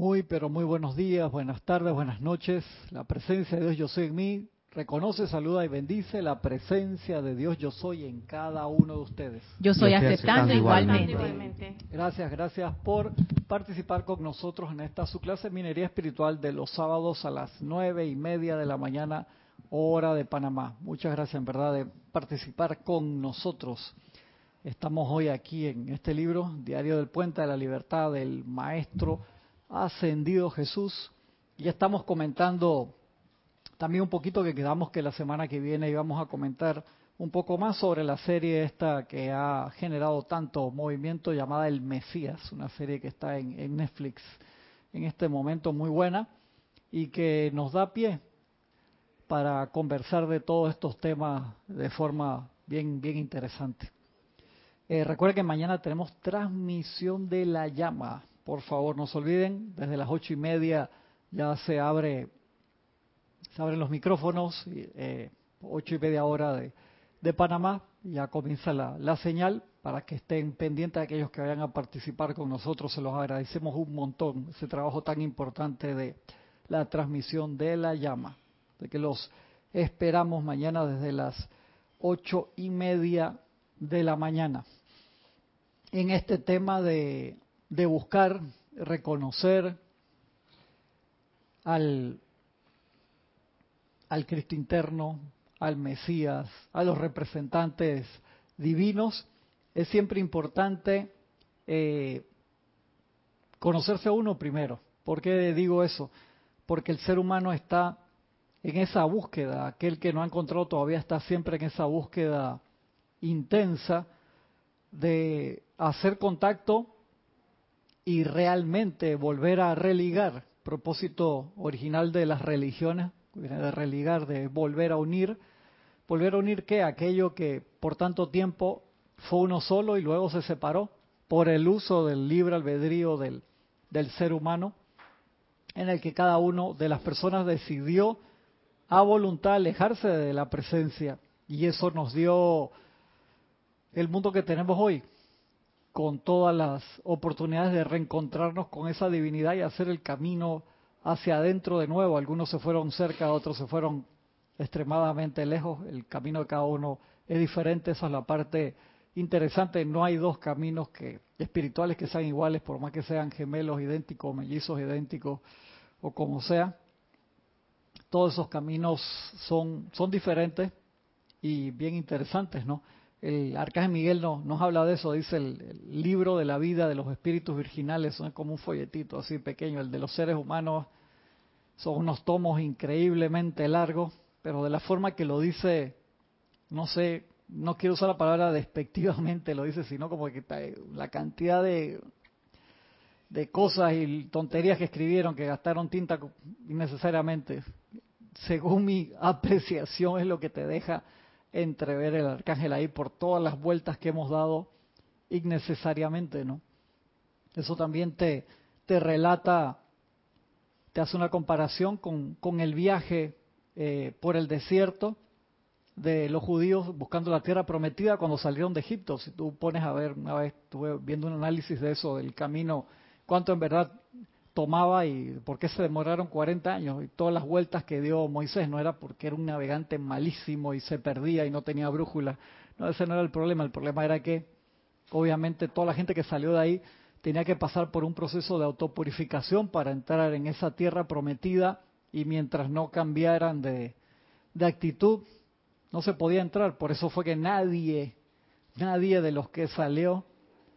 Muy, pero muy buenos días, buenas tardes, buenas noches. La presencia de Dios yo soy en mí. Reconoce, saluda y bendice la presencia de Dios yo soy en cada uno de ustedes. Yo soy aceptando, igualmente. Gracias, gracias por participar con nosotros en esta su clase Minería Espiritual de los sábados a las nueve y media de la mañana, hora de Panamá. Muchas gracias en verdad de participar con nosotros. Estamos hoy aquí en este libro, Diario del Puente de la Libertad del Maestro ascendido Jesús. Y estamos comentando también un poquito que quedamos que la semana que viene íbamos a comentar un poco más sobre la serie esta que ha generado tanto movimiento llamada El Mesías, una serie que está en, Netflix en este momento muy buena y que nos da pie para conversar de todos estos temas de forma bien, bien interesante. Eh, que mañana tenemos transmisión de la llama por favor, no se olviden, desde las ocho y media ya se abre, se abren los micrófonos, eh, ocho y media hora de, de Panamá, ya comienza la, la, señal para que estén pendientes aquellos que vayan a participar con nosotros, se los agradecemos un montón, ese trabajo tan importante de la transmisión de la llama, de que los esperamos mañana desde las ocho y media de la mañana. En este tema de de buscar reconocer al, al Cristo interno, al Mesías, a los representantes divinos, es siempre importante eh, conocerse a uno primero. ¿Por qué digo eso? Porque el ser humano está en esa búsqueda, aquel que no ha encontrado todavía está siempre en esa búsqueda intensa de hacer contacto y realmente volver a religar, propósito original de las religiones, de religar, de volver a unir, volver a unir que aquello que por tanto tiempo fue uno solo y luego se separó por el uso del libre albedrío del, del ser humano, en el que cada uno de las personas decidió a voluntad alejarse de la presencia. Y eso nos dio el mundo que tenemos hoy, con todas las oportunidades de reencontrarnos con esa divinidad y hacer el camino hacia adentro de nuevo. Algunos se fueron cerca, otros se fueron extremadamente lejos. El camino de cada uno es diferente, esa es la parte interesante. No hay dos caminos que espirituales que sean iguales, por más que sean gemelos idénticos, mellizos idénticos o como sea. Todos esos caminos son, son diferentes y bien interesantes, ¿no? El Arcángel Miguel no, nos habla de eso, dice el, libro de la vida de los espíritus virginales, son como un folletito así pequeño, el de los seres humanos son unos tomos increíblemente largos, pero de la forma que lo dice, no sé, no quiero usar la palabra despectivamente, lo dice, sino como que la cantidad de, de cosas y tonterías que escribieron, que gastaron tinta innecesariamente, según mi apreciación es lo que te deja entrever el arcángel ahí por todas las vueltas que hemos dado innecesariamente, ¿no? Eso también te, te relata, te hace una comparación con, con el viaje eh, por el desierto de los judíos buscando la tierra prometida cuando salieron de Egipto. Si tú pones a ver, una vez estuve viendo un análisis de eso, del camino, cuánto en verdad tomaba y por qué se demoraron 40 años y todas las vueltas que dio Moisés no era porque era un navegante malísimo y se perdía y no tenía brújula. No, ese no era el problema. El problema era que obviamente toda la gente que salió de ahí tenía que pasar por un proceso de autopurificación para entrar en esa tierra prometida y mientras no cambiaran de, de actitud no se podía entrar. Por eso fue que nadie, nadie de los que salió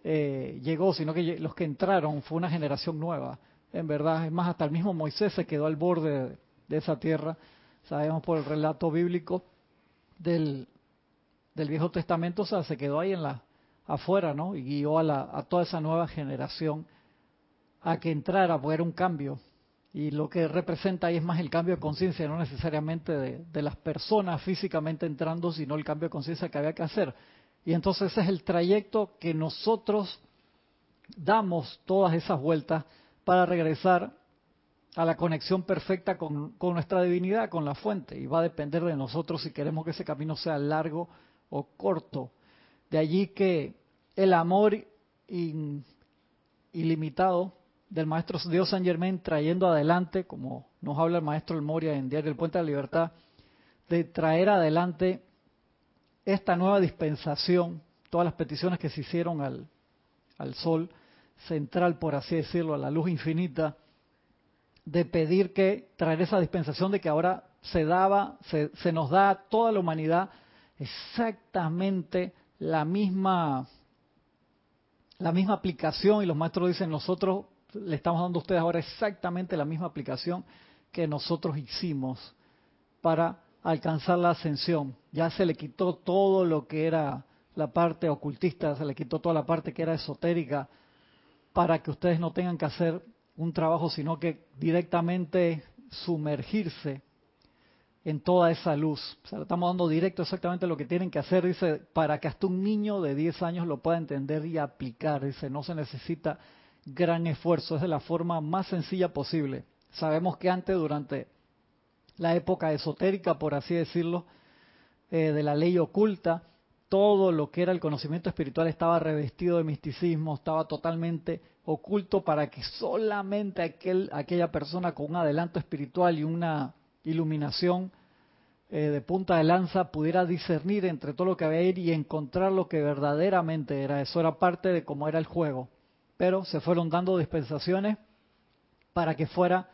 eh, llegó, sino que los que entraron fue una generación nueva en verdad. Es más, hasta el mismo Moisés se quedó al borde de, esa tierra. Sabemos por el relato bíblico del, del Viejo Testamento, o sea, se quedó ahí en la afuera, ¿no? Y guió a, la, a toda esa nueva generación a que entrara, porque era un cambio. Y lo que representa ahí es más el cambio de conciencia, no necesariamente de, de, las personas físicamente entrando, sino el cambio de conciencia que había que hacer. Y entonces ese es el trayecto que nosotros damos todas esas vueltas para regresar a la conexión perfecta con, nuestra divinidad, con la fuente, y va a depender de nosotros si queremos que ese camino sea largo o corto. De allí que el amor ilimitado del maestro Dios San Germain trayendo adelante, como nos habla el maestro El Moria en Diario El Puente de la Libertad, de traer adelante esta nueva dispensación, todas las peticiones que se hicieron al, al sol central, por así decirlo, a la luz infinita, de pedir que traer esa dispensación de que ahora se daba, se, se nos da a toda la humanidad exactamente la misma la misma aplicación y los maestros dicen nosotros le estamos dando a ustedes ahora exactamente la misma aplicación que nosotros hicimos para alcanzar la ascensión. Ya se le quitó todo lo que era la parte ocultista, se le quitó toda la parte que era esotérica para que ustedes no tengan que hacer un trabajo, sino que directamente sumergirse en toda esa luz. O le estamos dando directo exactamente lo que tienen que hacer, dice, para que hasta un niño de 10 años lo pueda entender y aplicar. Dice, no se necesita gran esfuerzo, es de la forma más sencilla posible. Sabemos que antes, durante la época esotérica, por así decirlo, eh, de la ley oculta, todo lo que era el conocimiento espiritual estaba revestido de misticismo, estaba totalmente oculto para que solamente aquel, aquella persona con un adelanto espiritual y una iluminación eh, de punta de lanza pudiera discernir entre todo lo que había ahí y encontrar lo que verdaderamente era. Eso era parte de cómo era el juego. Pero se fueron dando dispensaciones para que fuera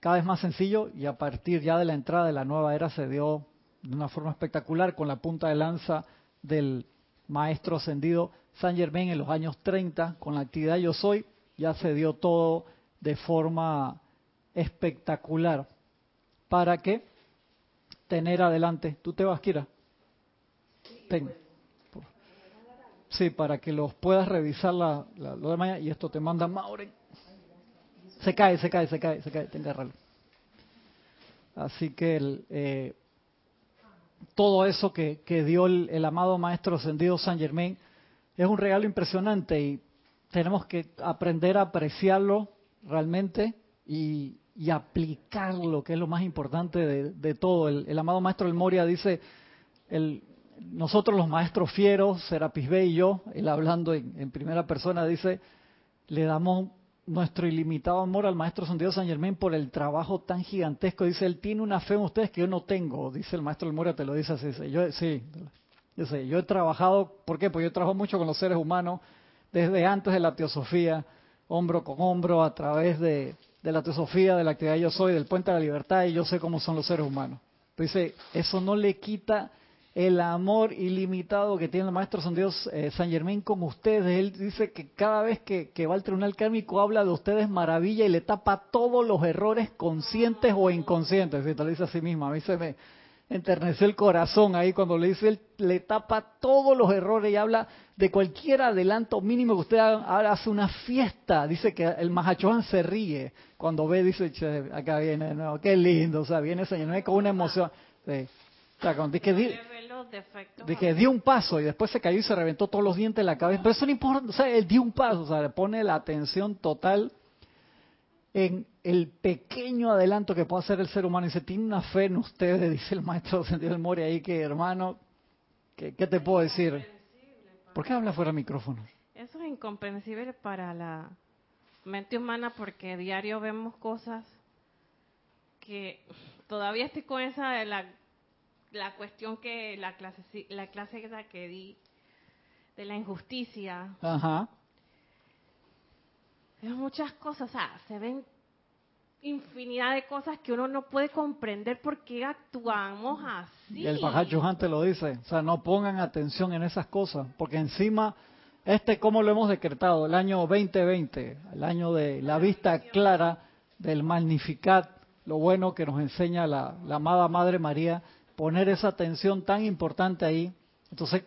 cada vez más sencillo y a partir ya de la entrada de la nueva era se dio de una forma espectacular con la punta de lanza del maestro ascendido San Germain en los años 30 con la actividad Yo Soy, ya se dio todo de forma espectacular. Para que tener adelante. ¿Tú te vas, Kira? Sí, para que los puedas revisar la, lo de mañana. Y esto te manda Mauren. Se cae, se cae, se cae, se cae, tenga Así que el, eh, todo eso que, que dio el, amado Maestro Ascendido San Germain es un regalo impresionante y tenemos que aprender a apreciarlo realmente y, aplicarlo, que es lo más importante de, todo. El, amado maestro El Moria dice, el, nosotros los maestros fieros, Serapis Bey y yo, él hablando en, primera persona, dice, le damos nuestro ilimitado amor al maestro Santiago San Germán por el trabajo tan gigantesco. Dice, él tiene una fe en ustedes que yo no tengo, dice el maestro El Moria, te lo dice así. Dice, yo, sí, dice, yo he trabajado, ¿por qué? Porque yo trabajo mucho con los seres humanos desde antes de la teosofía, hombro con hombro, a través de de la teosofía, de la actividad yo soy, del puente de la libertad, y yo sé cómo son los seres humanos. Dice, eso no le quita el amor ilimitado que tiene el maestro San Dios eh, San Germán con ustedes. Él dice que cada vez que, va al tribunal kármico habla de ustedes maravilla y le tapa todos los errores conscientes o inconscientes. Si te lo dice a sí mismo, a mí se me, enterneció el corazón ahí cuando le dice, él le tapa todos los errores y habla de cualquier adelanto mínimo que usted haga, hace una fiesta. Dice que el Mahachohan se ríe cuando ve, dice, che, acá viene, no, qué lindo, o sea, viene señor, con una emoción. Sí. Sea, cuando dice dio un paso y después se cayó y se reventó todos los dientes en la cabeza, pero eso no importa, o sea, él dio un paso, o sea, le pone la atención total en el pequeño adelanto que puede hacer el ser humano. Y se tiene una fe en ustedes, dice el maestro Sentido del Mori ahí, que hermano, ¿qué, te puedo decir? ¿Por qué habla fuera del micrófono? Eso es incomprensible para la mente humana porque diario vemos cosas que todavía estoy con esa de la, la cuestión que la clase la clase que di de la injusticia. Ajá muchas cosas, o sea, se ven infinidad de cosas que uno no puede comprender por qué actuamos así. Y el Bajachuhan te lo dice, o sea, no pongan atención en esas cosas, porque encima, este, como lo hemos decretado, el año 2020, el año de la vista clara del Magnificat, lo bueno que nos enseña la, la amada Madre María, poner esa atención tan importante ahí. Entonces,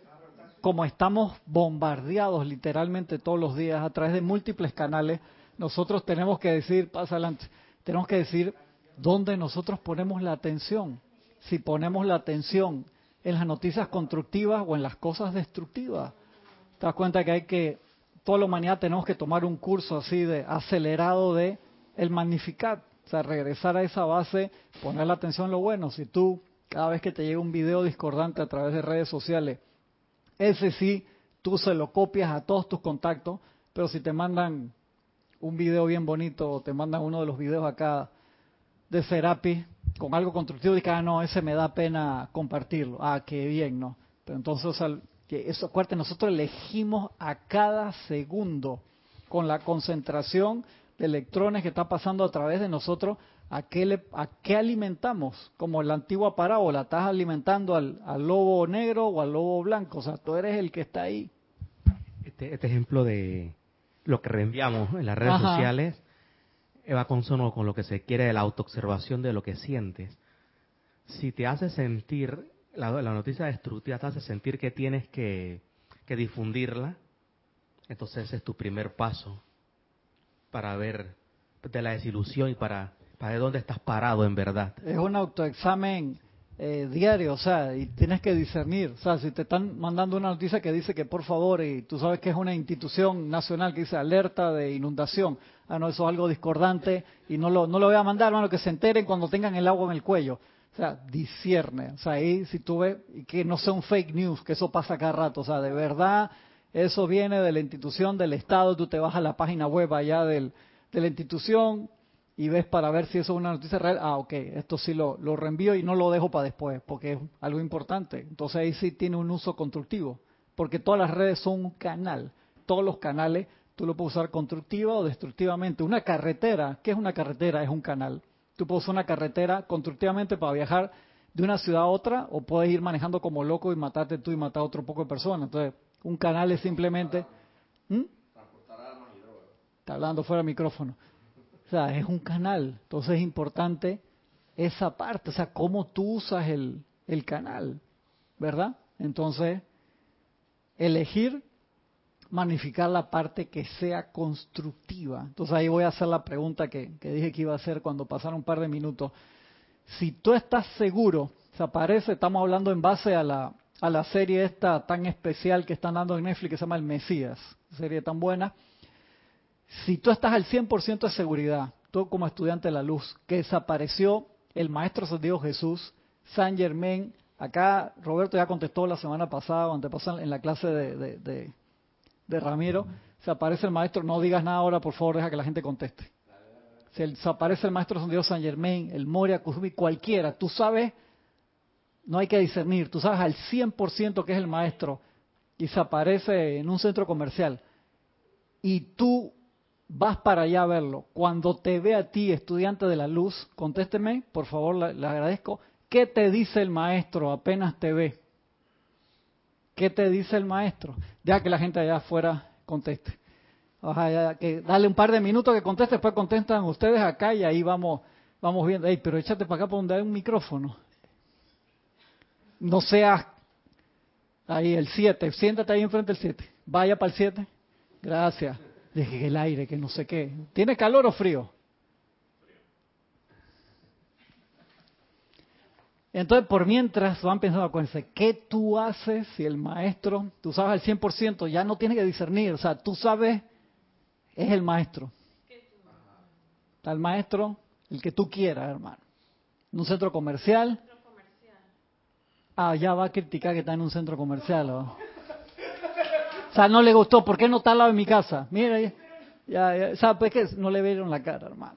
como estamos bombardeados literalmente todos los días a través de múltiples canales, nosotros tenemos que decir, pasa adelante, tenemos que decir dónde nosotros ponemos la atención. Si ponemos la atención en las noticias constructivas o en las cosas destructivas. Te das cuenta que hay que, toda la humanidad tenemos que tomar un curso así de acelerado de el magnificat, o sea, regresar a esa base, poner la atención en lo bueno. Si tú, cada vez que te llega un video discordante a través de redes sociales, ese sí, tú se lo copias a todos tus contactos, pero si te mandan un video bien bonito, te mandan uno de los videos acá de Serapi con algo constructivo que, ah, no, ese me da pena compartirlo. Ah, qué bien, ¿no? Pero entonces, que eso, acuérdate, nosotros elegimos a cada segundo con la concentración de electrones que está pasando a través de nosotros, ¿a qué, le, a qué alimentamos? Como la antigua parábola, estás alimentando al, lobo negro o al lobo blanco, o sea, tú eres el que está ahí. Este, este ejemplo de lo que reenviamos en las redes sociales va consono con lo que se quiere de la autoobservación de lo que sientes. Si te hace sentir, la, noticia destructiva te hace sentir que tienes que, que difundirla, entonces ese es tu primer paso para ver de la desilusión y para, para ver dónde estás parado en verdad. Es un autoexamen eh, diario, o sea, y tienes que discernir. O sea, si te están mandando una noticia que dice que por favor, y tú sabes que es una institución nacional que dice alerta de inundación, ah, no, eso es algo discordante y no lo, no lo voy a mandar, hermano, que se enteren cuando tengan el agua en el cuello. O sea, discierne. O sea, ahí si tú ves, y que no sea un fake news, que eso pasa cada rato. O sea, de verdad, eso viene de la institución del Estado, tú te vas a la página web allá del, de la institución, y ves para ver si eso es una noticia real, ah, ok, esto sí lo, lo reenvío y no lo dejo para después, porque es algo importante. Entonces ahí sí tiene un uso constructivo, porque todas las redes son un canal, todos los canales tú lo puedes usar constructiva o destructivamente. Una carretera, ¿qué es una carretera? Es un canal. Tú puedes usar una carretera constructivamente para viajar de una ciudad a otra o puedes ir manejando como loco y matarte tú y matar a otro poco de personas. Entonces, un canal es simplemente... ¿Mm? Está hablando fuera del micrófono. O sea, es un canal. Entonces es importante esa parte, o sea, cómo tú usas el, el canal, ¿verdad? Entonces, elegir magnificar la parte que sea constructiva. Entonces ahí voy a hacer la pregunta que, que, dije que iba a hacer cuando pasaron un par de minutos. Si tú estás seguro, se parece, estamos hablando en base a la, a la serie esta tan especial que están dando en Netflix que se llama El Mesías, serie tan buena, si tú estás al 100% de seguridad, tú como estudiante de la luz, que desapareció el Maestro Dios Jesús, San Germain, acá Roberto ya contestó la semana pasada, o antepasada en la clase de, Ramiro, se aparece el Maestro, no digas nada ahora, por favor, deja que la gente conteste. Si aparece el Maestro Dios San Germain, el Moria, Kusumi, cualquiera, tú sabes, no hay que discernir, tú sabes al 100% que es el Maestro, y se aparece en un centro comercial, y tú vas para allá a verlo. Cuando te ve a ti, estudiante de la luz, contésteme, por favor, le, agradezco. ¿Qué te dice el maestro apenas te ve? ¿Qué te dice el maestro? Ya que la gente allá afuera conteste. que dale un par de minutos que conteste, después contestan ustedes acá y ahí vamos, vamos viendo. Pero échate para acá por donde hay un micrófono. No seas ahí el 7, siéntate ahí enfrente del 7. Vaya para el 7. Gracias deje el aire, que no sé qué. ¿Tiene calor o frío? Entonces, por mientras van pensando, acuérdense, ¿qué tú haces si el maestro, tú sabes al 100%, ya no tiene que discernir, o sea, tú sabes, es el maestro. Está el maestro, el que tú quieras, hermano. En un centro comercial. Ah, ya va a criticar que está en un centro comercial. ¿o? O sea, no le gustó. ¿Por qué no está al lado de mi casa? Mira, ya, ya, Pues que no le vieron la cara, hermano.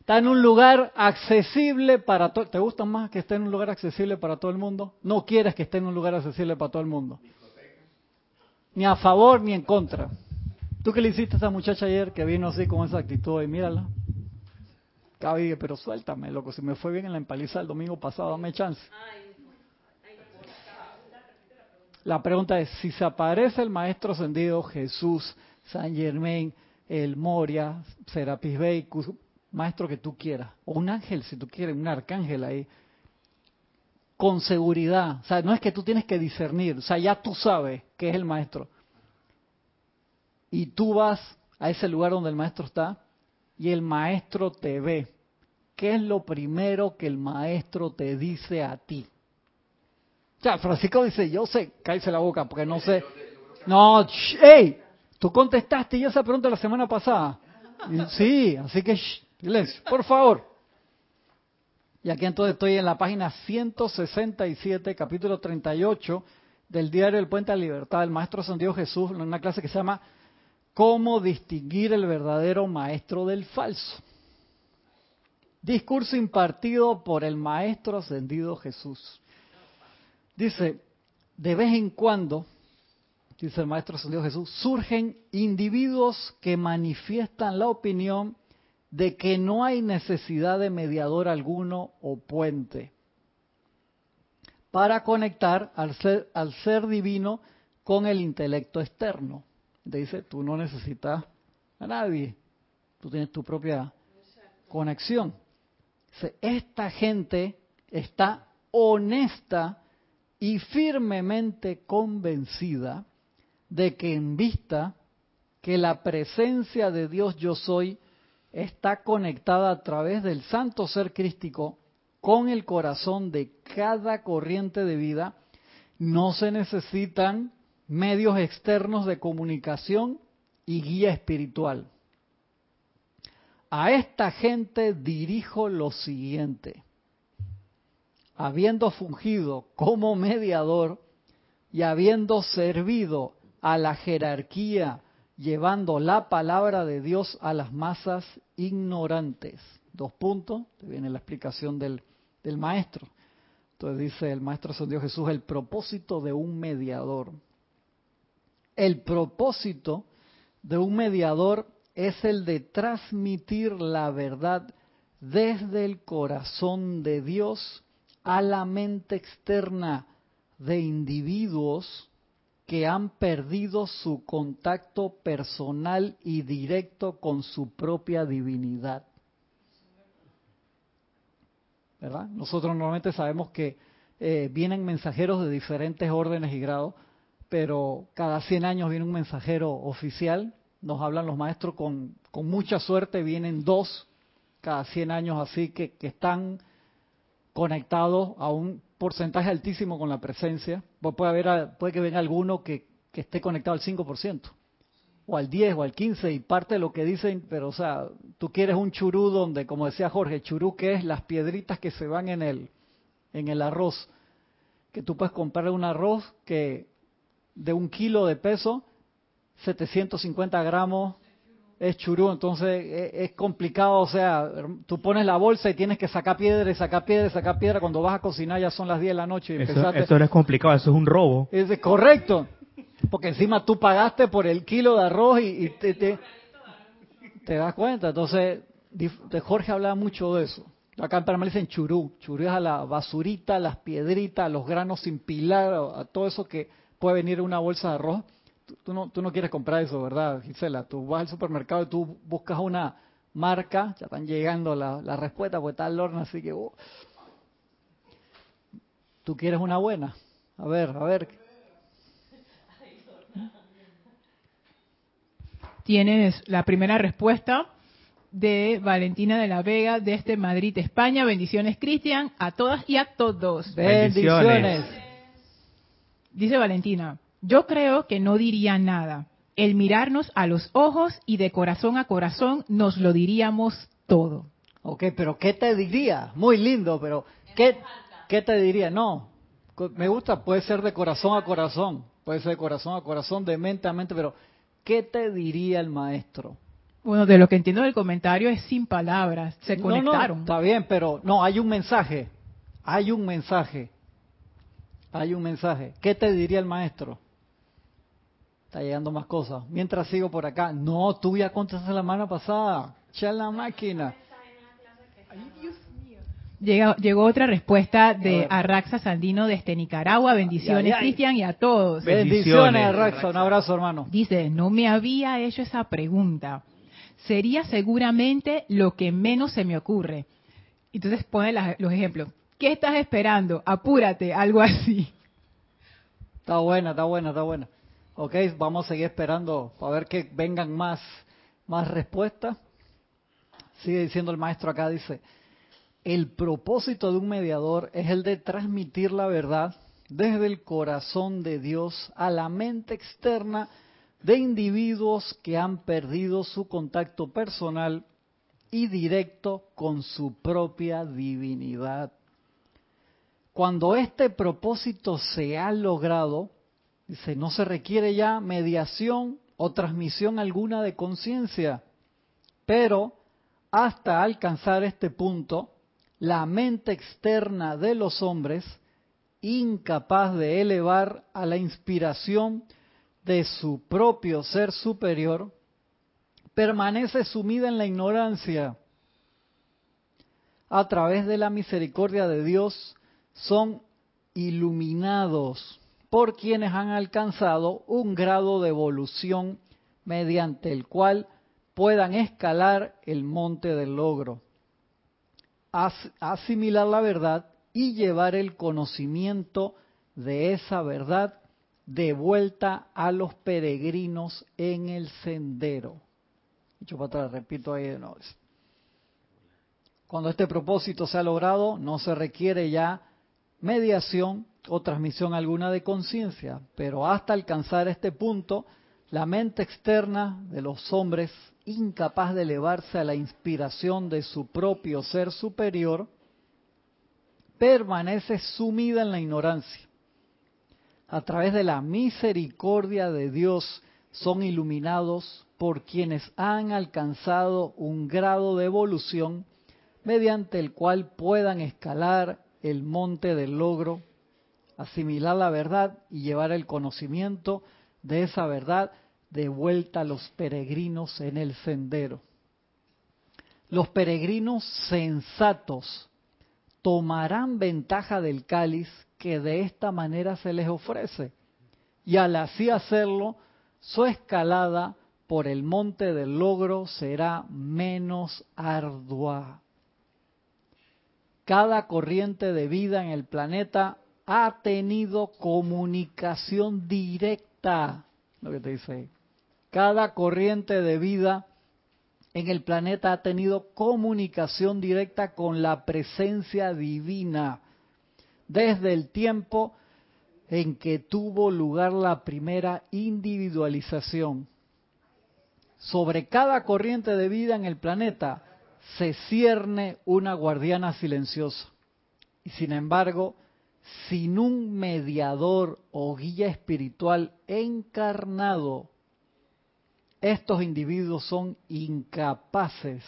está en un lugar accesible para todo. ¿Te gusta más que esté en un lugar accesible para todo el mundo? No quieres que esté en un lugar accesible para todo el mundo. Ni a favor ni en contra. ¿Tú qué le hiciste a esa muchacha ayer que vino así con esa actitud y mírala? Cabe, pero suéltame, loco. Si me fue bien en la empaliza el domingo pasado, dame chance. La pregunta es, si se aparece el Maestro Ascendido Jesús, San Germain, el Moria, Serapis Bey, maestro que tú quieras, o un ángel si tú quieres, un arcángel ahí, con seguridad, o sea, no es que tú tienes que discernir, o sea, ya tú sabes que es el maestro. Y tú vas a ese lugar donde el maestro está y el maestro te ve. ¿Qué es lo primero que el maestro te dice a ti? O sea, Francisco dice, yo sé, cállese la boca, porque no sé. No, hey, tú contestaste ya esa pregunta la semana pasada. Sí, así que, silencio, por favor. Y aquí entonces estoy en la página 167, capítulo 38 del diario El Puente a la Libertad, el Maestro San Jesús, en una clase que se llama cómo distinguir el verdadero maestro del falso. Discurso impartido por el Maestro Ascendido Jesús. Dice, de vez en cuando, dice el Maestro Ascendido Jesús, surgen individuos que manifiestan la opinión de que no hay necesidad de mediador alguno o puente para conectar al ser, al ser divino con el intelecto externo. Dice, tú no necesitas a nadie, tú tienes tu propia conexión. Esta gente está honesta y firmemente convencida de que en vista que la presencia de Dios yo soy está conectada a través del santo ser crístico con el corazón de cada corriente de vida, no se necesitan medios externos de comunicación y guía espiritual. A esta gente dirijo lo siguiente. Habiendo fungido como mediador y habiendo servido a la jerarquía llevando la palabra de Dios a las masas ignorantes. Dos puntos, viene la explicación del, del maestro. Entonces dice el maestro San Dios Jesús, el propósito de un mediador. El propósito de un mediador es el de transmitir la verdad desde el corazón de Dios a la mente externa de individuos que han perdido su contacto personal y directo con su propia divinidad. ¿Verdad? Nosotros normalmente sabemos que eh, vienen mensajeros de diferentes órdenes y grados, pero cada 100 años viene un mensajero oficial nos hablan los maestros con, con mucha suerte, vienen dos cada 100 años así que, que están conectados a un porcentaje altísimo con la presencia. Pues puede, haber, puede que venga alguno que, esté conectado al 5%, o al 10, o al 15, y parte de lo que dicen, pero o sea, tú quieres un churú donde, como decía Jorge, churú que es las piedritas que se van en el, en el arroz, que tú puedes comprar un arroz que de un kilo de peso 750 gramos es churú, entonces es, complicado, o sea, tú pones la bolsa y tienes que sacar piedra y sacar piedra y sacar piedra, cuando vas a cocinar ya son las 10 de la noche. Y eso, eso no es complicado, eso es un robo. Es correcto, porque encima tú pagaste por el kilo de arroz y, te, te, das cuenta, entonces Jorge hablaba mucho de eso. Acá en Panamá dicen churú, churú es a la basurita, las piedritas, los granos sin pilar, a todo eso que puede venir en una bolsa de arroz tú, no, tú no quieres comprar eso, ¿verdad, Gisela? Tú vas al supermercado y tú buscas una marca, ya están llegando las la respuestas, pues está el horno, así que... Uh, tú quieres una buena. A ver, a ver. Tienes la primera respuesta de Valentina de la Vega desde Madrid, España. Bendiciones, Cristian, a todas y a todos. Bendiciones. Dice Valentina, yo creo que no diría nada. El mirarnos a los ojos y de corazón a corazón nos lo diríamos todo. Ok, pero ¿qué te diría? Muy lindo, pero ¿qué, ¿qué te diría? No, me gusta, puede ser de corazón a corazón, puede ser de corazón a corazón, de mente a mente, pero ¿qué te diría el maestro? Bueno, de lo que entiendo del comentario es sin palabras, se conectaron. está bien, pero no, hay un mensaje, hay un mensaje, hay un mensaje. ¿Qué te diría el maestro? Está llegando más cosas. Mientras sigo por acá. No, tú ya contaste la semana pasada. Echa la máquina. llegó otra respuesta de Arraxa Sandino desde Nicaragua. Bendiciones, Cristian, y a todos. Bendiciones, Arraxa. Un abrazo, hermano. Dice, no me había hecho esa pregunta. Sería seguramente lo que menos se me ocurre. Entonces pone los ejemplos. ¿Qué estás esperando? Apúrate, algo así. Está buena, está buena, está buena. Ok, vamos a seguir esperando para ver que vengan más, más respuestas. Sigue diciendo el maestro acá, dice, el propósito de un mediador es el de transmitir la verdad desde el corazón de Dios a la mente externa de individuos que han perdido su contacto personal y directo con su propia divinidad. Cuando este propósito se ha logrado, Dice, no se requiere ya mediación o transmisión alguna de conciencia. Pero hasta alcanzar este punto, la mente externa de los hombres, incapaz de elevar a la inspiración de su propio ser superior, permanece sumida en la ignorancia. A través de la misericordia de Dios son iluminados por quienes han alcanzado un grado de evolución mediante el cual puedan escalar el monte del logro, asimilar la verdad y llevar el conocimiento de esa verdad de vuelta a los peregrinos en el sendero. Dicho para atrás, repito ahí de nuevo. Cuando este propósito se ha logrado, no se requiere ya mediación o transmisión alguna de conciencia, pero hasta alcanzar este punto, la mente externa de los hombres, incapaz de elevarse a la inspiración de su propio ser superior, permanece sumida en la ignorancia. A través de la misericordia de Dios son iluminados por quienes han alcanzado un grado de evolución mediante el cual puedan escalar el monte del logro, asimilar la verdad y llevar el conocimiento de esa verdad de vuelta a los peregrinos en el sendero. Los peregrinos sensatos tomarán ventaja del cáliz que de esta manera se les ofrece y al así hacerlo, su escalada por el monte del logro será menos ardua. Cada corriente de vida en el planeta ha tenido comunicación directa, lo que te dice Cada corriente de vida en el planeta ha tenido comunicación directa con la presencia divina desde el tiempo en que tuvo lugar la primera individualización. Sobre cada corriente de vida en el planeta se cierne una guardiana silenciosa. Y sin embargo, sin un mediador o guía espiritual encarnado, estos individuos son incapaces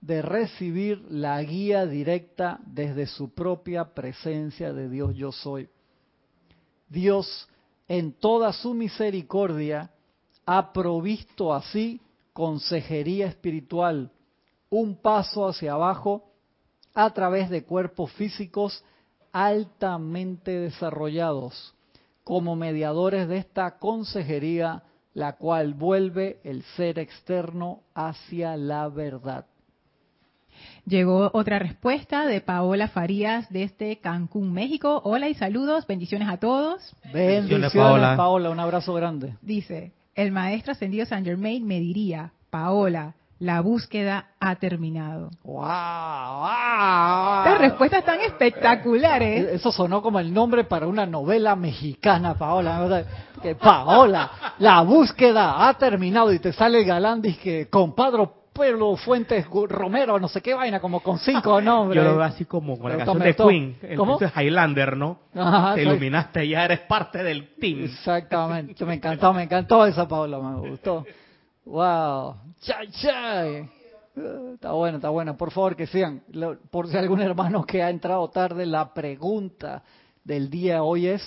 de recibir la guía directa desde su propia presencia de Dios yo soy. Dios, en toda su misericordia, ha provisto así consejería espiritual, un paso hacia abajo a través de cuerpos físicos altamente desarrollados como mediadores de esta consejería, la cual vuelve el ser externo hacia la verdad. Llegó otra respuesta de Paola Farías desde Cancún, México. Hola y saludos, bendiciones a todos. Bendiciones, Paola. Paola, un abrazo grande. Dice, el maestro ascendido San Germain me diría, Paola, la búsqueda ha terminado. ¡Wow! Estas respuestas tan espectaculares. E-, eso sonó como el nombre para una novela mexicana, Paola. Que Paola, la búsqueda ha terminado y te sale el galán, dice, compadre Pueblo Fuentes Romero, no sé qué vaina, como con cinco nombres. Yo lo veo así como con la canción de Queen, el es Highlander, ¿no? Te iluminaste, ya eres parte del team. Exactamente, me encantó, me encantó esa Paola, me gustó. Wow, chay, chay. Está bueno, está bueno. Por favor, que sigan. Por si algún hermano que ha entrado tarde, la pregunta del día hoy es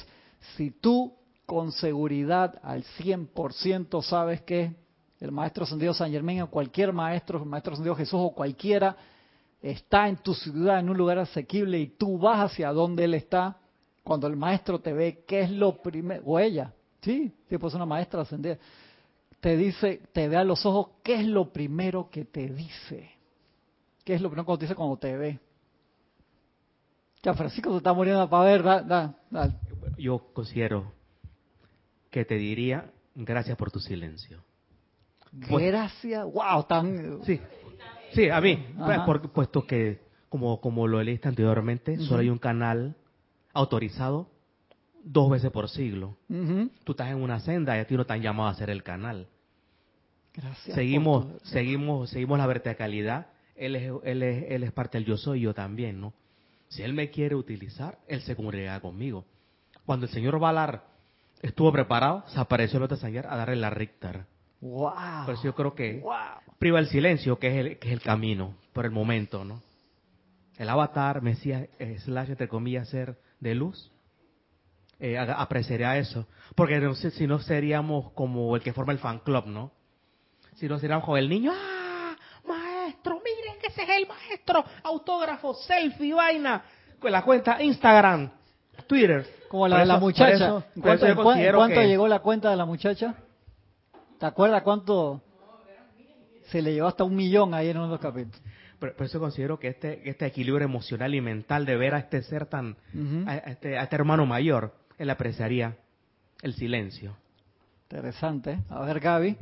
si tú con seguridad al 100% sabes que el maestro ascendido San Germán o cualquier maestro, el maestro ascendido Jesús o cualquiera, está en tu ciudad, en un lugar asequible y tú vas hacia donde él está, cuando el maestro te ve, ¿qué es lo primero? O ella, sí, sí, pues una maestra ascendida, te dice, te ve a los ojos, ¿qué es lo primero que te dice? ¿Qué es lo primero que te dice cuando te ve? Ya, Francisco se está muriendo para ver, da, da, Yo considero que te diría, gracias por tu silencio. Pues, Gracias, wow, tan... Sí, sí a mí, pues, puesto que, como, como lo leíste anteriormente, solo hay un canal autorizado dos veces por siglo. Tú estás en una senda y a ti no te han llamado a hacer el canal. Gracias. Seguimos, seguimos, seguimos la verticalidad. Él es, él, es, él es parte del yo soy, yo también, ¿no? Si él me quiere utilizar, él se comunicará conmigo. Cuando el señor Valar estuvo preparado, se apareció el otro señor a darle la Richter Wow. Por eso yo creo que Wow. priva el silencio, que es el, que es el camino, por el momento, ¿no? El avatar, Mesías, eh, slash, entre comillas, ser de luz, eh, apreciaría eso. Porque si no seríamos como el que forma el fan club, ¿no? Si no seríamos como el niño, ¡ah! Maestro, miren que ese es el maestro, autógrafo, selfie, vaina, con la cuenta Instagram, Twitter. Como la de la muchacha. eso- ¿En por cuánto, eso que- llegó la cuenta de la muchacha? ¿Te acuerdas cuánto? Se le llevó hasta un millón ahí en uno de los capítulos. Por, por eso considero que este, este equilibrio emocional y mental de ver a este ser tan, a, a este, a este hermano mayor, él apreciaría el silencio. Interesante. A ver, Gaby.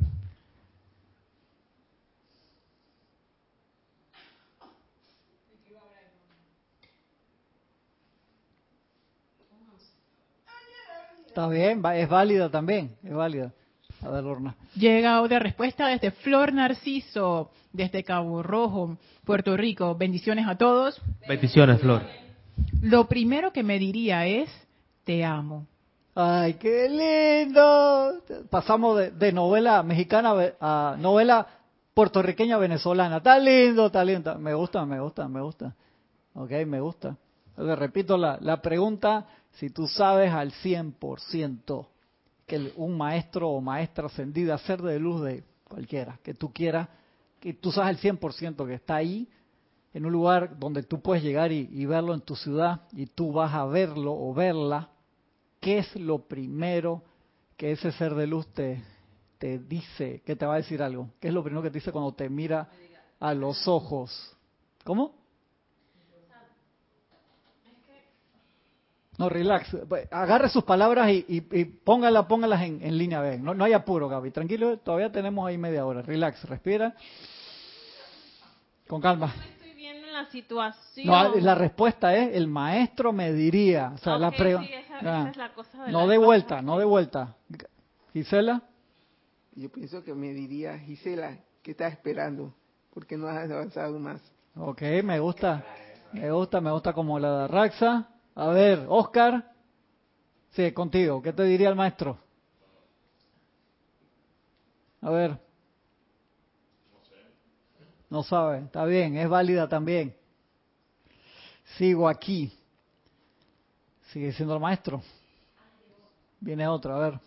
Está bien, es válida también, es válida. A ver, Lorna. Llega otra respuesta desde Flor Narciso, desde Cabo Rojo, Puerto Rico. Bendiciones a todos. Bendiciones, Flor. Lo primero que me diría es, te amo. Ay, qué lindo. Pasamos de, de novela mexicana a novela puertorriqueña venezolana. Está lindo, está lindo. Me gusta, me gusta, me gusta. Ok, me gusta. Le repito la, la pregunta, si tú sabes al 100% que un maestro o maestra ascendida, ser de luz de cualquiera, que tú quieras, que tú sabes al 100% que está ahí, en un lugar donde tú puedes llegar y, y verlo en tu ciudad, y tú vas a verlo o verla, ¿qué es lo primero que ese ser de luz te, te dice, que te va a decir algo? ¿Qué es lo primero que te dice cuando te mira a los ojos? ¿Cómo? No, relax. Agarre sus palabras y, y, y póngala- póngalas en, en línea. Ven. No, no hay apuro, Gaby. Tranquilo, todavía tenemos ahí media hora. Relax, respira. Con calma. No estoy viendo la situación. No, la respuesta es, el maestro me diría. O sea, la Ok, pre- sí, esa- Ah. esa es la cosa de No la- de vuelta, no de vuelta. Gisela. Yo pienso que me diría, Gisela, ¿qué estás esperando? Porque no has avanzado más. Ok, me gusta. Me gusta, me gusta como la de Raxa. A ver, Oscar. Sí, contigo. ¿Qué te diría el maestro? A ver. No sabe. Está bien, es válida también. Sigo aquí. Sigue siendo el maestro. Viene otro, a ver.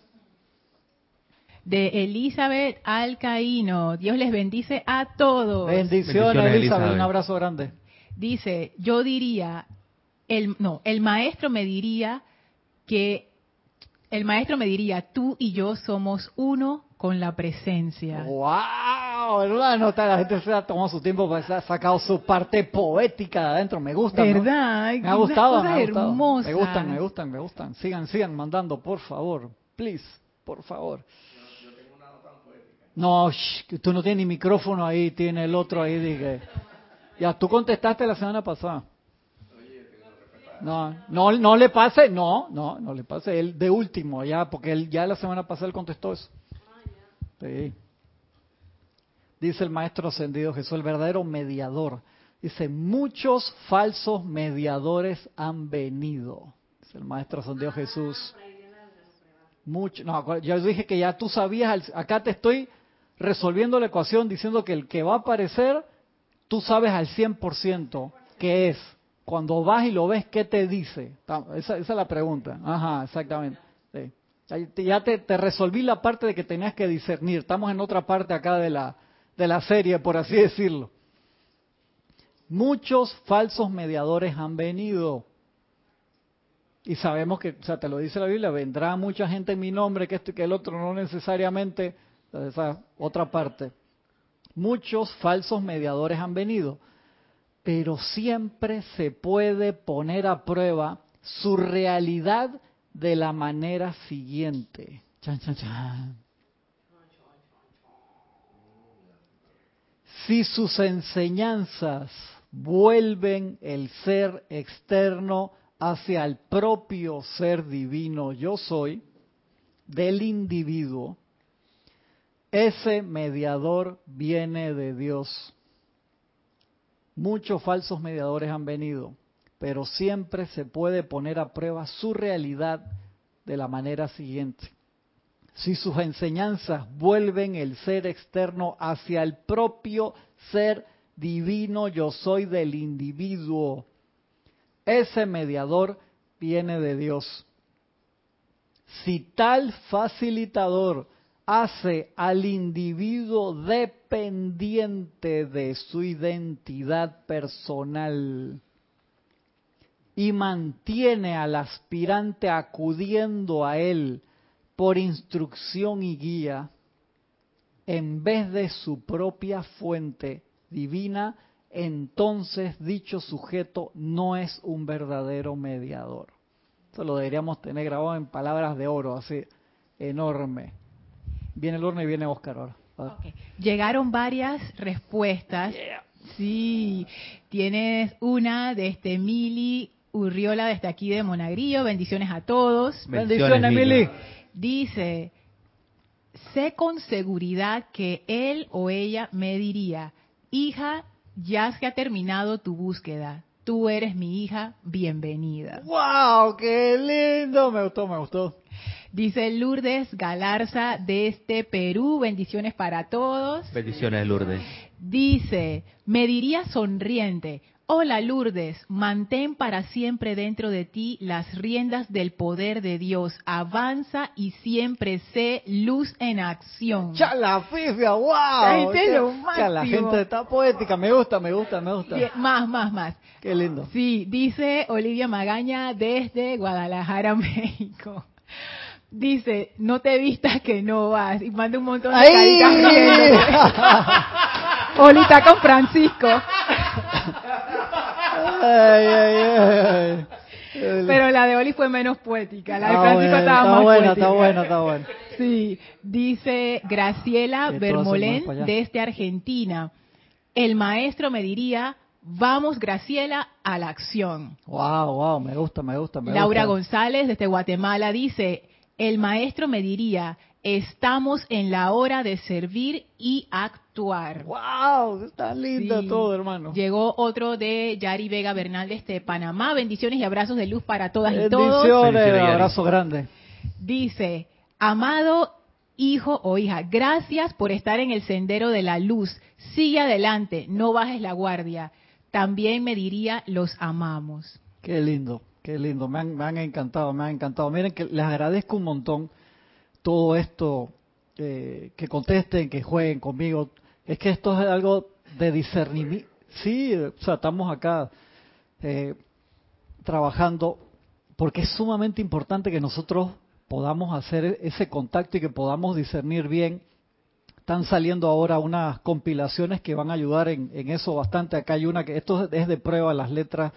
De Elizabeth Alcaíno. Dios les bendice a todos. Bendiciones, Bendiciones, Elizabeth. Elizabeth. Un abrazo grande. Dice, yo diría, el, no, el maestro me diría que, el maestro me diría, tú y yo somos uno con la presencia. ¡Wow! En una nota la gente se ha tomado su tiempo para ha sacado su parte poética de adentro. Me gusta. ¿no? ¿Verdad? Me ha gustado, me ha gustado. hermosas. Me gustan, me gustan, me gustan. Sigan, sigan mandando, por favor. Please, por favor. No, shh, tú no tienes ni micrófono ahí, tiene el otro ahí. Dije. Ya, tú contestaste la semana pasada. No, no, no le pase, no, no, no le pase. Él de último, ya, porque él ya la semana pasada él contestó eso. Sí. Dice el maestro ascendido Jesús, el verdadero mediador. Dice, muchos falsos mediadores han venido. Dice el maestro ascendido Jesús. Mucho, no, yo dije que ya tú sabías, acá te estoy resolviendo la ecuación diciendo que el que va a aparecer, tú sabes al 100% qué es. Cuando vas y lo ves, ¿qué te dice? Esa, es la pregunta. Ajá, exactamente. Ya te, te resolví la parte de que tenías que discernir. Estamos en otra parte acá de la, de la serie, por así decirlo. Muchos falsos mediadores han venido. Y sabemos que, o sea, te lo dice la Biblia, vendrá mucha gente en mi nombre, que esto y que el otro, no necesariamente, esa otra parte. Muchos falsos mediadores han venido, pero siempre se puede poner a prueba su realidad de la manera siguiente. Si sus enseñanzas vuelven el ser externo hacia el propio ser divino yo soy del individuo, ese mediador viene de Dios. Muchos falsos mediadores han venido, pero siempre se puede poner a prueba su realidad de la manera siguiente. si sus enseñanzas vuelven el ser externo hacia el propio ser divino yo soy del individuo. Ese mediador viene de Dios. Si tal facilitador hace al individuo dependiente de su identidad personal y mantiene al aspirante acudiendo a él por instrucción y guía en vez de su propia fuente divina, entonces dicho sujeto no es un verdadero mediador. Eso lo deberíamos tener grabado en palabras de oro, así enorme. Viene el horno y viene Oscar ahora. Llegaron varias respuestas. Sí, tienes una de este Mili Urriola desde aquí de Monagrillo. Bendiciones a todos. Bendiciones, Mili. Dice, sé con seguridad que él o ella me diría, hija, ya se ha terminado tu búsqueda. Tú eres mi hija, bienvenida. ¡Wow! ¡Qué lindo! Me gustó, me gustó. Dice Lourdes Galarza desde Perú, bendiciones para todos. Bendiciones, Lourdes. Dice, me diría sonriente, Hola Lourdes, mantén para siempre dentro de ti las riendas del poder de Dios. Avanza y siempre sé luz en acción. Chala fifia, wow. La gente lo máximo. La gente está poética, me gusta, me gusta, me gusta. Más, más, más. Qué lindo. Sí, dice Olivia Magaña desde Guadalajara, México. Dice, no te vistas que no vas. Y manda un montón de caritas Olita con Francisco. Pero la de Oli fue menos poética, la de Francisco estaba más buena, poética. Está buena, está buena. Sí, dice Graciela Bermolén desde Argentina. El maestro me diría, vamos Graciela a la acción. Wow, wow, me gusta, me gusta, me Laura González desde Guatemala dice, el maestro me diría, estamos en la hora de servir y actuar. ¡Wow! Está lindo todo, hermano. Llegó otro de Yari Vega Bernal de Panamá. Bendiciones y abrazos de luz para todas y todos. Bendiciones, abrazo grande. Dice, amado hijo o hija, gracias por estar en el sendero de la luz. Sigue adelante, no bajes la guardia. También me diría, los amamos. Qué lindo, qué lindo. Me han, me han encantado, me han encantado. Miren que les agradezco un montón todo esto, eh, que contesten, que jueguen conmigo. Es que esto es algo de discernimiento. Sí, o estamos acá eh, trabajando porque es sumamente importante que nosotros podamos hacer ese contacto y que podamos discernir bien. Están saliendo ahora unas compilaciones que van a ayudar en, en eso bastante. Acá hay una que esto es de prueba, las letras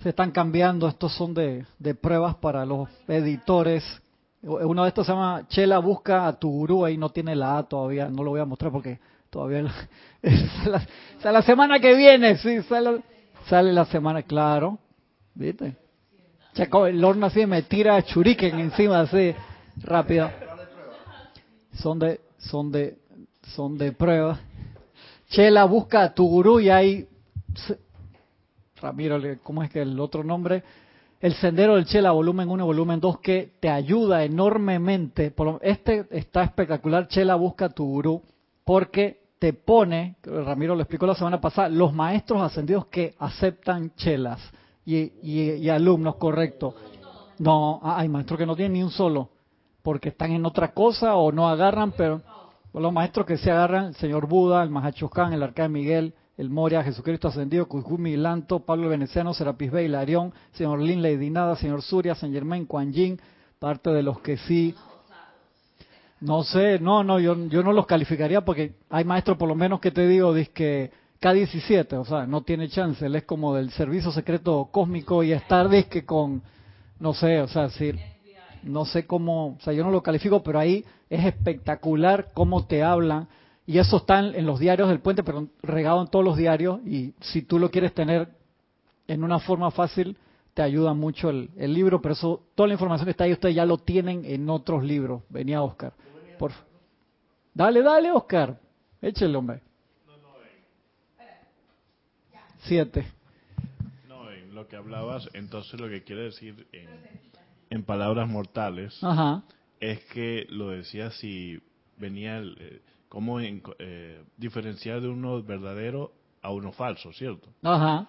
se están cambiando, estos son de, de pruebas para los editores uno de estos se llama Chela busca a tu gurú, ahí no tiene la A todavía, no lo voy a mostrar porque todavía es la, la, semana que viene, sí, sale, sale la semana, claro, ¿viste? Checo, el horno así me tira churiquen encima así, rápido. Son de, son de, son de prueba. Chela busca a tu gurú y ahí, Ramiro, ¿cómo es que el otro nombre? El Sendero del Chela, volumen 1 y volumen 2, que te ayuda enormemente. Este está espectacular, Chela busca tu gurú, porque te pone, Ramiro lo explicó la semana pasada, los maestros ascendidos que aceptan chelas y, alumnos, correcto. No, ah, hay maestros que no tienen ni un solo, porque están en otra cosa o no agarran, pero los maestros que se agarran, el señor Buda, el Mahachuscan, el Arcángel Miguel, el Moria, Jesucristo Ascendido, Cujumi Lanto, Pablo Veneciano, Serapis Bey, Larión, señor Lin, Lady Nada, señor Suria, San Germain, Kuan parte de los que sí. No sé, no, no, yo, yo no los calificaría porque hay maestros por lo menos que te digo, que K17, o sea, no tiene chance, él es como del servicio secreto cósmico y estar disque con, no sé, o sea, sí, no sé cómo, o sea, yo no lo califico, pero ahí es espectacular cómo te hablan y eso está en, los diarios del puente, pero regado en todos los diarios. Y si tú lo quieres tener en una forma fácil, te ayuda mucho el, libro. Pero eso, toda la información que está ahí, ustedes ya lo tienen en otros libros. Venía Oscar. Por... Dale, dale, Oscar. Échale, hombre. Siete. No, en lo que hablabas, entonces lo que quiere decir en, en palabras mortales Ajá es que lo decía si venía el, eh, cómo eh, diferenciar de uno verdadero a uno falso, ¿cierto? Ajá.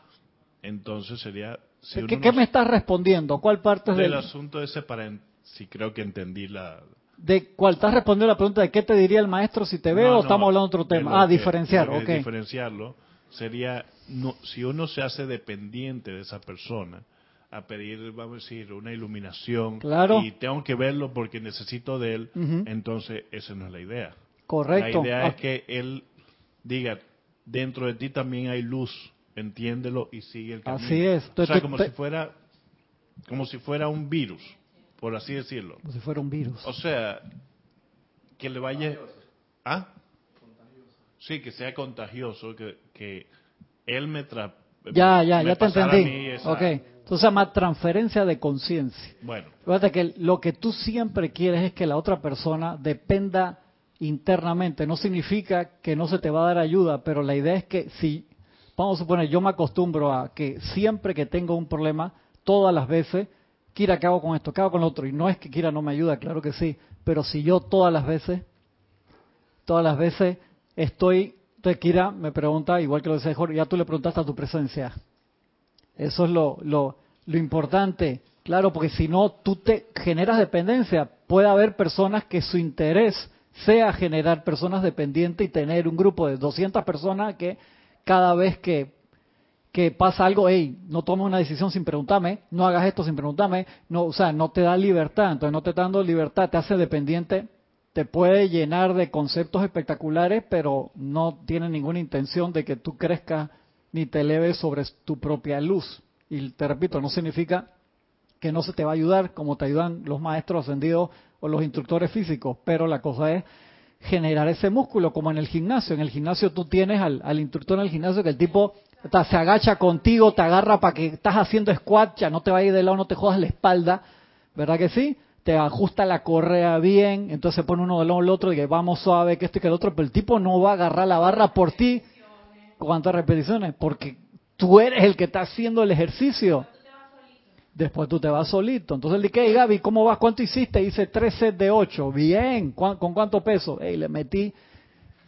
Entonces sería si ¿Qué, me estás respondiendo? ¿Cuál parte es del del, asunto ese para si creo que entendí la de cuál estás respondiendo la pregunta de qué te diría el maestro si te veo No, o no, estamos hablando de otro de tema? Ah, que- diferenciar, lo que ok. Diferenciarlo sería no, si uno se hace dependiente de esa persona a pedir, vamos a decir, una iluminación Claro. y tengo que verlo porque necesito de él, entonces esa no es la idea. Correcto. La idea Ah, es que él diga, dentro de ti también hay luz, entiéndelo y sigue el camino. Así es. O sea, como si fuera como si fuera un virus, por así decirlo. Como si fuera un virus. O sea, que le vaya... ¿Ah? Sí, que sea contagioso, que, que él me tra... Ya, ya, me ya te entendí. esa- Ok. Entonces se llama transferencia de conciencia. Bueno, Fíjate que lo que tú siempre quieres es que la otra persona dependa internamente. No significa que no se te va a dar ayuda, pero la idea es que si, vamos a suponer, yo me acostumbro a que siempre que tengo un problema, todas las veces, Kira, ¿qué hago con esto? ¿Qué hago con lo otro? Y no es que Kira no me ayuda, claro que sí, pero si yo todas las veces, todas las veces estoy, entonces Kira me pregunta, igual que lo decía Jorge, ya tú le preguntaste a tu presencia. Eso es lo, lo, lo importante. Claro, porque si no, tú te generas dependencia. Puede haber personas que su interés sea generar personas dependientes y tener un grupo de 200 personas que cada vez que, pasa algo, hey, no tomes una decisión sin preguntarme, no hagas esto sin preguntarme, no, o sea, no te da libertad, entonces no te dando libertad, te hace dependiente, te puede llenar de conceptos espectaculares, pero no tiene ninguna intención de que tú crezcas ni te eleves sobre tu propia luz. Y te repito, no significa que no se te va a ayudar como te ayudan los maestros ascendidos o los instructores físicos, pero la cosa es generar ese músculo, como en el gimnasio. En el gimnasio tú tienes al, instructor en el gimnasio que el tipo se agacha contigo, te agarra para que estás haciendo squat, ya no te va a ir de lado, no te jodas la espalda, ¿verdad que sí? Te ajusta la correa bien, entonces pone uno del lado al otro y que vamos suave, que esto y que el otro, pero el tipo no va a agarrar la barra por ti. ¿Cuántas repeticiones? Porque tú eres el que está haciendo el ejercicio. Después tú te vas solito. Entonces él dice, hey Gaby, ¿cómo vas? ¿Cuánto hiciste? Hice tres sets de ocho. Bien. ¿Cuán- ¿Con cuánto peso? Hey, le metí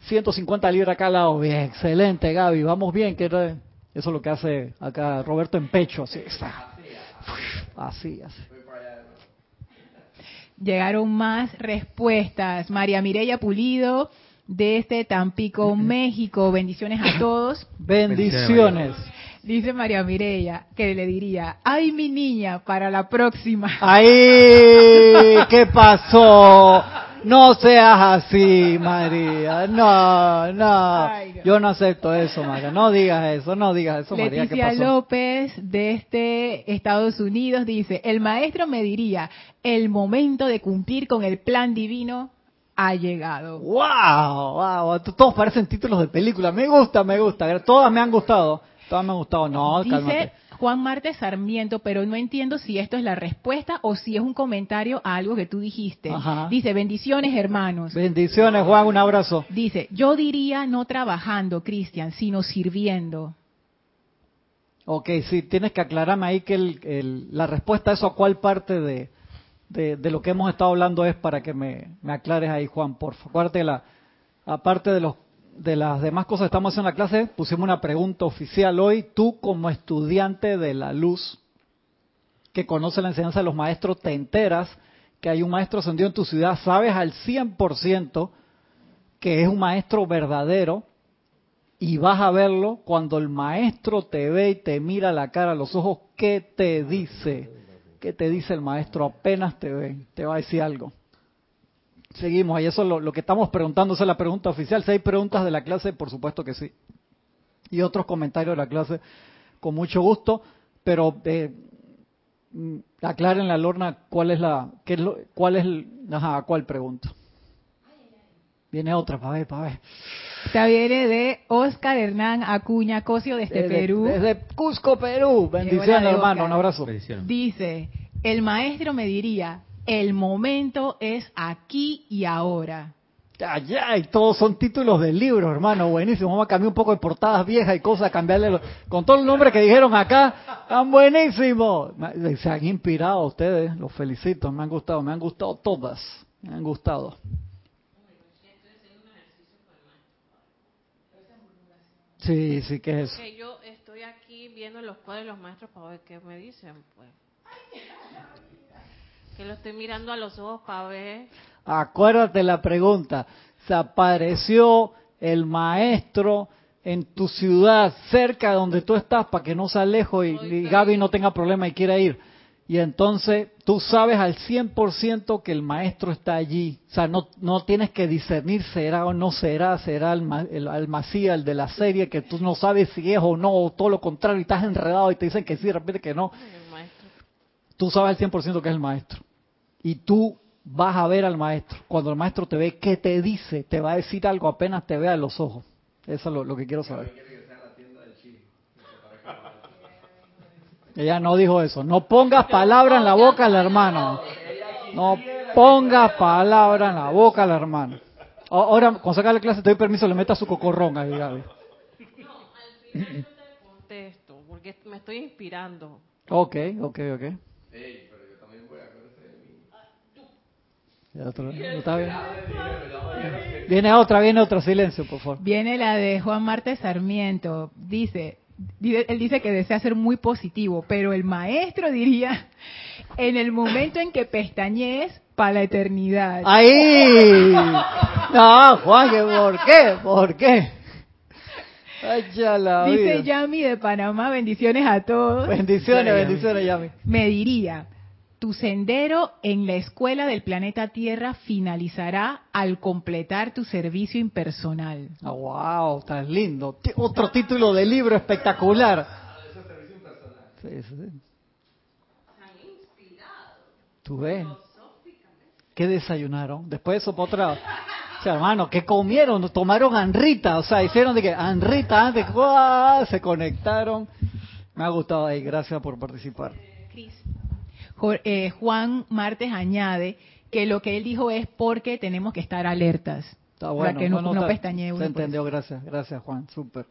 150 libras acá al lado. Bien, excelente Gaby. Vamos bien. que Eso es lo que hace acá Roberto en pecho. Así, está. así, así. Llegaron más respuestas. María Mireya Pulido, desde Tampico, México. Bendiciones a todos. Bendiciones. Dice María Mireya que le diría, ay mi niña, para la próxima. ¡Ahí! ¿Qué pasó? No seas así, María. No, no. Ay. Yo no acepto eso, María. No digas eso, no digas eso, María. ¿Qué pasó? López, desde Estados Unidos, dice, el maestro me diría, el momento de cumplir con el plan divino ha llegado. ¡Wow! ¡Wow! Todos parecen títulos de película. Me gusta, me gusta. Todas me han gustado. Todas me han gustado. No, Dice cálmate. Juan Marte Sarmiento, pero no entiendo si esto es la respuesta o si es un comentario a algo que tú dijiste. Ajá. Dice, bendiciones hermanos. Bendiciones, Juan. Un abrazo. Dice, yo diría no trabajando, Cristian, sino sirviendo. Ok, sí, tienes que aclararme ahí que el- el- la respuesta a eso, a cuál parte de, de, de lo que hemos estado hablando es para que me, me aclares ahí, Juan, por favor. Acuérdate, de la, aparte de, los, de las demás cosas que estamos haciendo en la clase, pusimos una pregunta oficial hoy. Tú, como estudiante de la luz, que conoce la enseñanza de los maestros, te enteras que hay un maestro ascendido en tu ciudad, sabes al 100% que es un maestro verdadero, y vas a verlo cuando el maestro te ve y te mira la cara, los ojos, ¿qué te dice? ¿Qué te dice el maestro apenas te ve? Te va a decir algo. Seguimos, y eso es lo, lo que estamos preguntando, esa es la pregunta oficial. Si hay preguntas de la clase, por supuesto que sí. Y otros comentarios de la clase, con mucho gusto, pero eh, mm, aclaren la Lorna cuál es la, qué es lo, cuál es, el, ajá, cuál pregunta. Viene otra, para ver, para ver. Esta viene de Oscar Hernán Acuña Cosio desde, Perú. Desde Cusco, Perú. Bendiciones, hermano. Un abrazo. Bendiciones. Dice, el maestro me diría, el momento es aquí y ahora. Ay, ay, todos son títulos del libro, hermano. Buenísimo. Vamos a cambiar un poco de portadas viejas y cosas, cambiarle los- con todo el nombre que dijeron acá. Están buenísimos. Me- Se han inspirado ustedes. Los felicito. Me han gustado. Me han gustado todas. Me han gustado. Sí, sí, ¿qué es? Que yo estoy aquí viendo los cuadros de los maestros para ver qué me dicen, pues. Que lo estoy mirando a los ojos para ver. Acuérdate la pregunta. Se apareció el maestro en tu ciudad, cerca de donde tú estás, para que no sea lejos y, y Gaby no tenga problema y quiera ir. Y entonces tú sabes al 100% que el maestro está allí. O sea, no, no tienes que discernir será o no será, será el, el, el Macía, el de la serie, que tú no sabes si es o no, o todo lo contrario, y estás enredado y te dicen que sí, de repente que no. Tú sabes al 100% que es el maestro. Y tú vas a ver al maestro. Cuando el maestro te ve, ¿qué te dice? Te va a decir algo apenas te vea en los ojos. Eso es lo, lo que quiero saber. Ella no dijo eso. No pongas palabra en la boca al hermano. No pongas palabra en la boca al hermano. Ahora, cuando saca la clase, te doy permiso, le meta su cocorrón ahí, Gaby. Contesto, porque me estoy inspirando. Ok, ok, ok. Ya otro- ¿no está bien? Viene otra, viene otra, silencio, por favor. Viene la de Juan Marte Sarmiento. Dice, di- él dice que desea ser muy positivo, pero el maestro diría, en el momento en que pestañees para la eternidad. ¡Ahí! No, Juan, ¿que ¿por qué? ¿Por qué? La Dice vida. Yami de Panamá, bendiciones a todos. Bendiciones, bendiciones, Yami. Me diría, tu sendero en la escuela del planeta Tierra finalizará al completar tu servicio impersonal. Ah, wow, tan lindo. Otro título de libro espectacular. Sí, sí, sí. ¿Tú ves? ¿Qué desayunaron? Después de eso, para otra. O sea, hermano, ¿qué comieron? Tomaron anrita, o sea, hicieron de que anrita antes, ¡guau! se conectaron. Me ha gustado ahí, gracias por participar. Jo- eh, Juan Martes añade que lo que él dijo es porque tenemos que estar alertas. Está Para que no, no está- pestañee uno Se por entendió, gracias, gracias Juan, súper.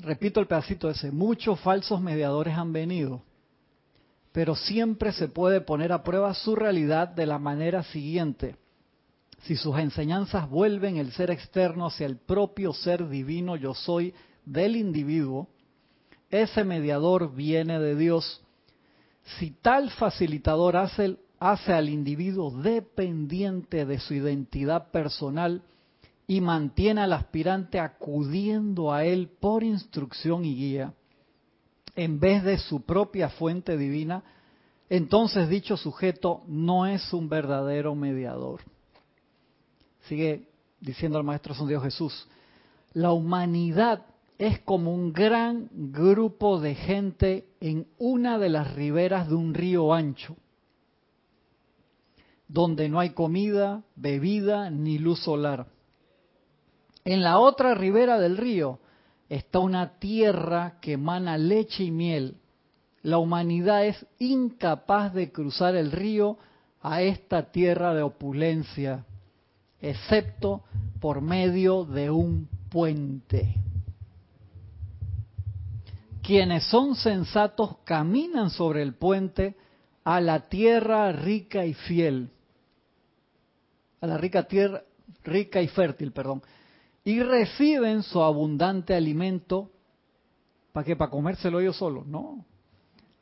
Repito el pedacito ese, muchos falsos mediadores han venido, pero siempre se puede poner a prueba su realidad de la manera siguiente. Si sus enseñanzas vuelven el ser externo hacia el propio ser divino yo soy del individuo, ese mediador viene de Dios. Si tal facilitador hace, hace al individuo dependiente de su identidad personal y mantiene al aspirante acudiendo a él por instrucción y guía, en vez de su propia fuente divina, entonces dicho sujeto no es un verdadero mediador. Sigue diciendo el Maestro Dios Jesús, la humanidad es como un gran grupo de gente en una de las riberas de un río ancho, donde no hay comida, bebida ni luz solar. En la otra ribera del río está una tierra que emana leche y miel. La humanidad es incapaz de cruzar el río a esta tierra de opulencia, excepto por medio de un puente. Quienes son sensatos caminan sobre el puente a la tierra rica y fiel, a la rica tierra rica y fértil, perdón, y reciben su abundante alimento, ¿para qué? ¿Para comérselo ellos solos? No,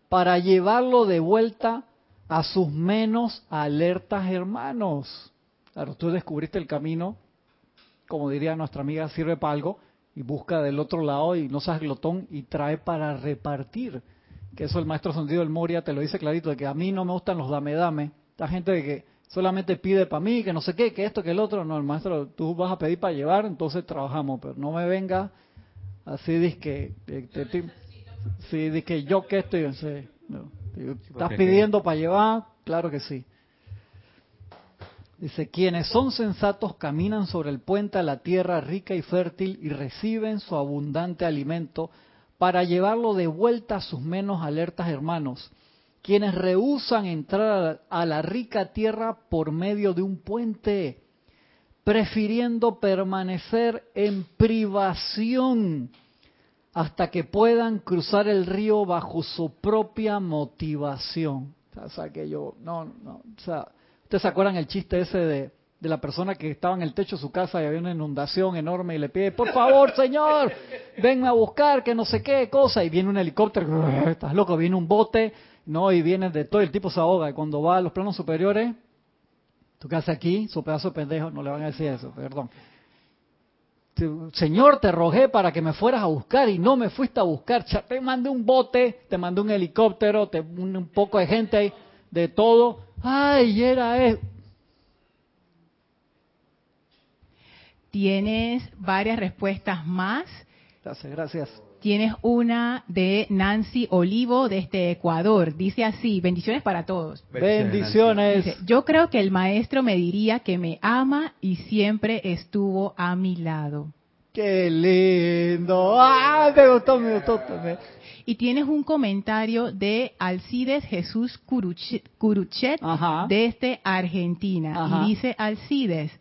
para llevarlo de vuelta a sus menos alertas hermanos. Claro, tú descubriste el camino, como diría nuestra amiga, sirve para algo, y busca del otro lado y no seas glotón y trae para repartir. Que eso el maestro sentido del Moria te lo dice clarito, de que a mí no me gustan los dame dame. Esta gente de que solamente pide para mí, que no sé qué, que esto, que el otro. No, el maestro, tú vas a pedir para llevar, entonces trabajamos, pero no me venga así que sí, de que yo que estoy, sí, no. estás pidiendo para llevar, claro que sí. Dice, quienes son sensatos caminan sobre el puente a la tierra rica y fértil y reciben su abundante alimento para llevarlo de vuelta a sus menos alertas hermanos. Quienes rehusan entrar a la rica tierra por medio de un puente, prefiriendo permanecer en privación hasta que puedan cruzar el río bajo su propia motivación. O sea, que yo, no, no, o sea, ¿Ustedes se acuerdan el chiste ese de, de la persona que estaba en el techo de su casa y había una inundación enorme y le pide, por favor, señor, venme a buscar, que no sé qué cosa, y viene un helicóptero, estás loco, viene un bote, no, y viene de todo, el tipo se ahoga, y cuando va a los planos superiores, tú qué aquí, su pedazo de pendejo, no le van a decir eso, perdón. Señor, te rogué para que me fueras a buscar y no me fuiste a buscar. Te mandé un bote, te mandé un helicóptero, te, un poco de gente ahí, de todo. Ay, era eso. Tienes varias respuestas más. Gracias, gracias. Tienes una de Nancy Olivo desde Ecuador. Dice así, bendiciones para todos. Bendiciones. Dice, yo creo que el maestro me diría que me ama y siempre estuvo a mi lado. Qué lindo. Ah, me gustó, me gustó también. Y tienes un comentario de Alcides Jesús Curuchet, desde Argentina. Ajá. Y dice Alcides,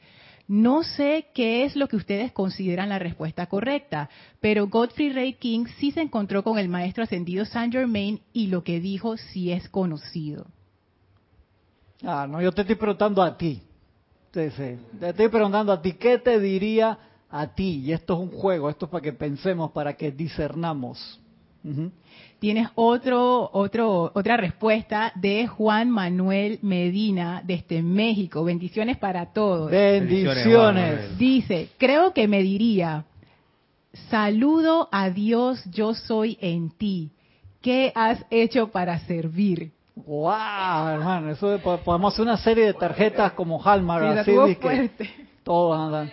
no sé qué es lo que ustedes consideran la respuesta correcta, pero Godfrey Ray King sí se encontró con el maestro ascendido Saint Germain y lo que dijo sí es conocido. Ah, no, yo te estoy preguntando a ti. Te estoy preguntando a ti, ¿qué te diría a ti? Y esto es un juego, esto es para que pensemos, para que discernamos. Tienes otro, otro, otra respuesta de Juan Manuel Medina desde México. Bendiciones para todos. Bendiciones. Dice, creo que me diría, saludo a Dios, yo soy en ti. ¿Qué has hecho para servir? Wow, hermano, eso de- po- podemos hacer una serie de tarjetas como Hallmark, Sí, así que fuerte. todos andan.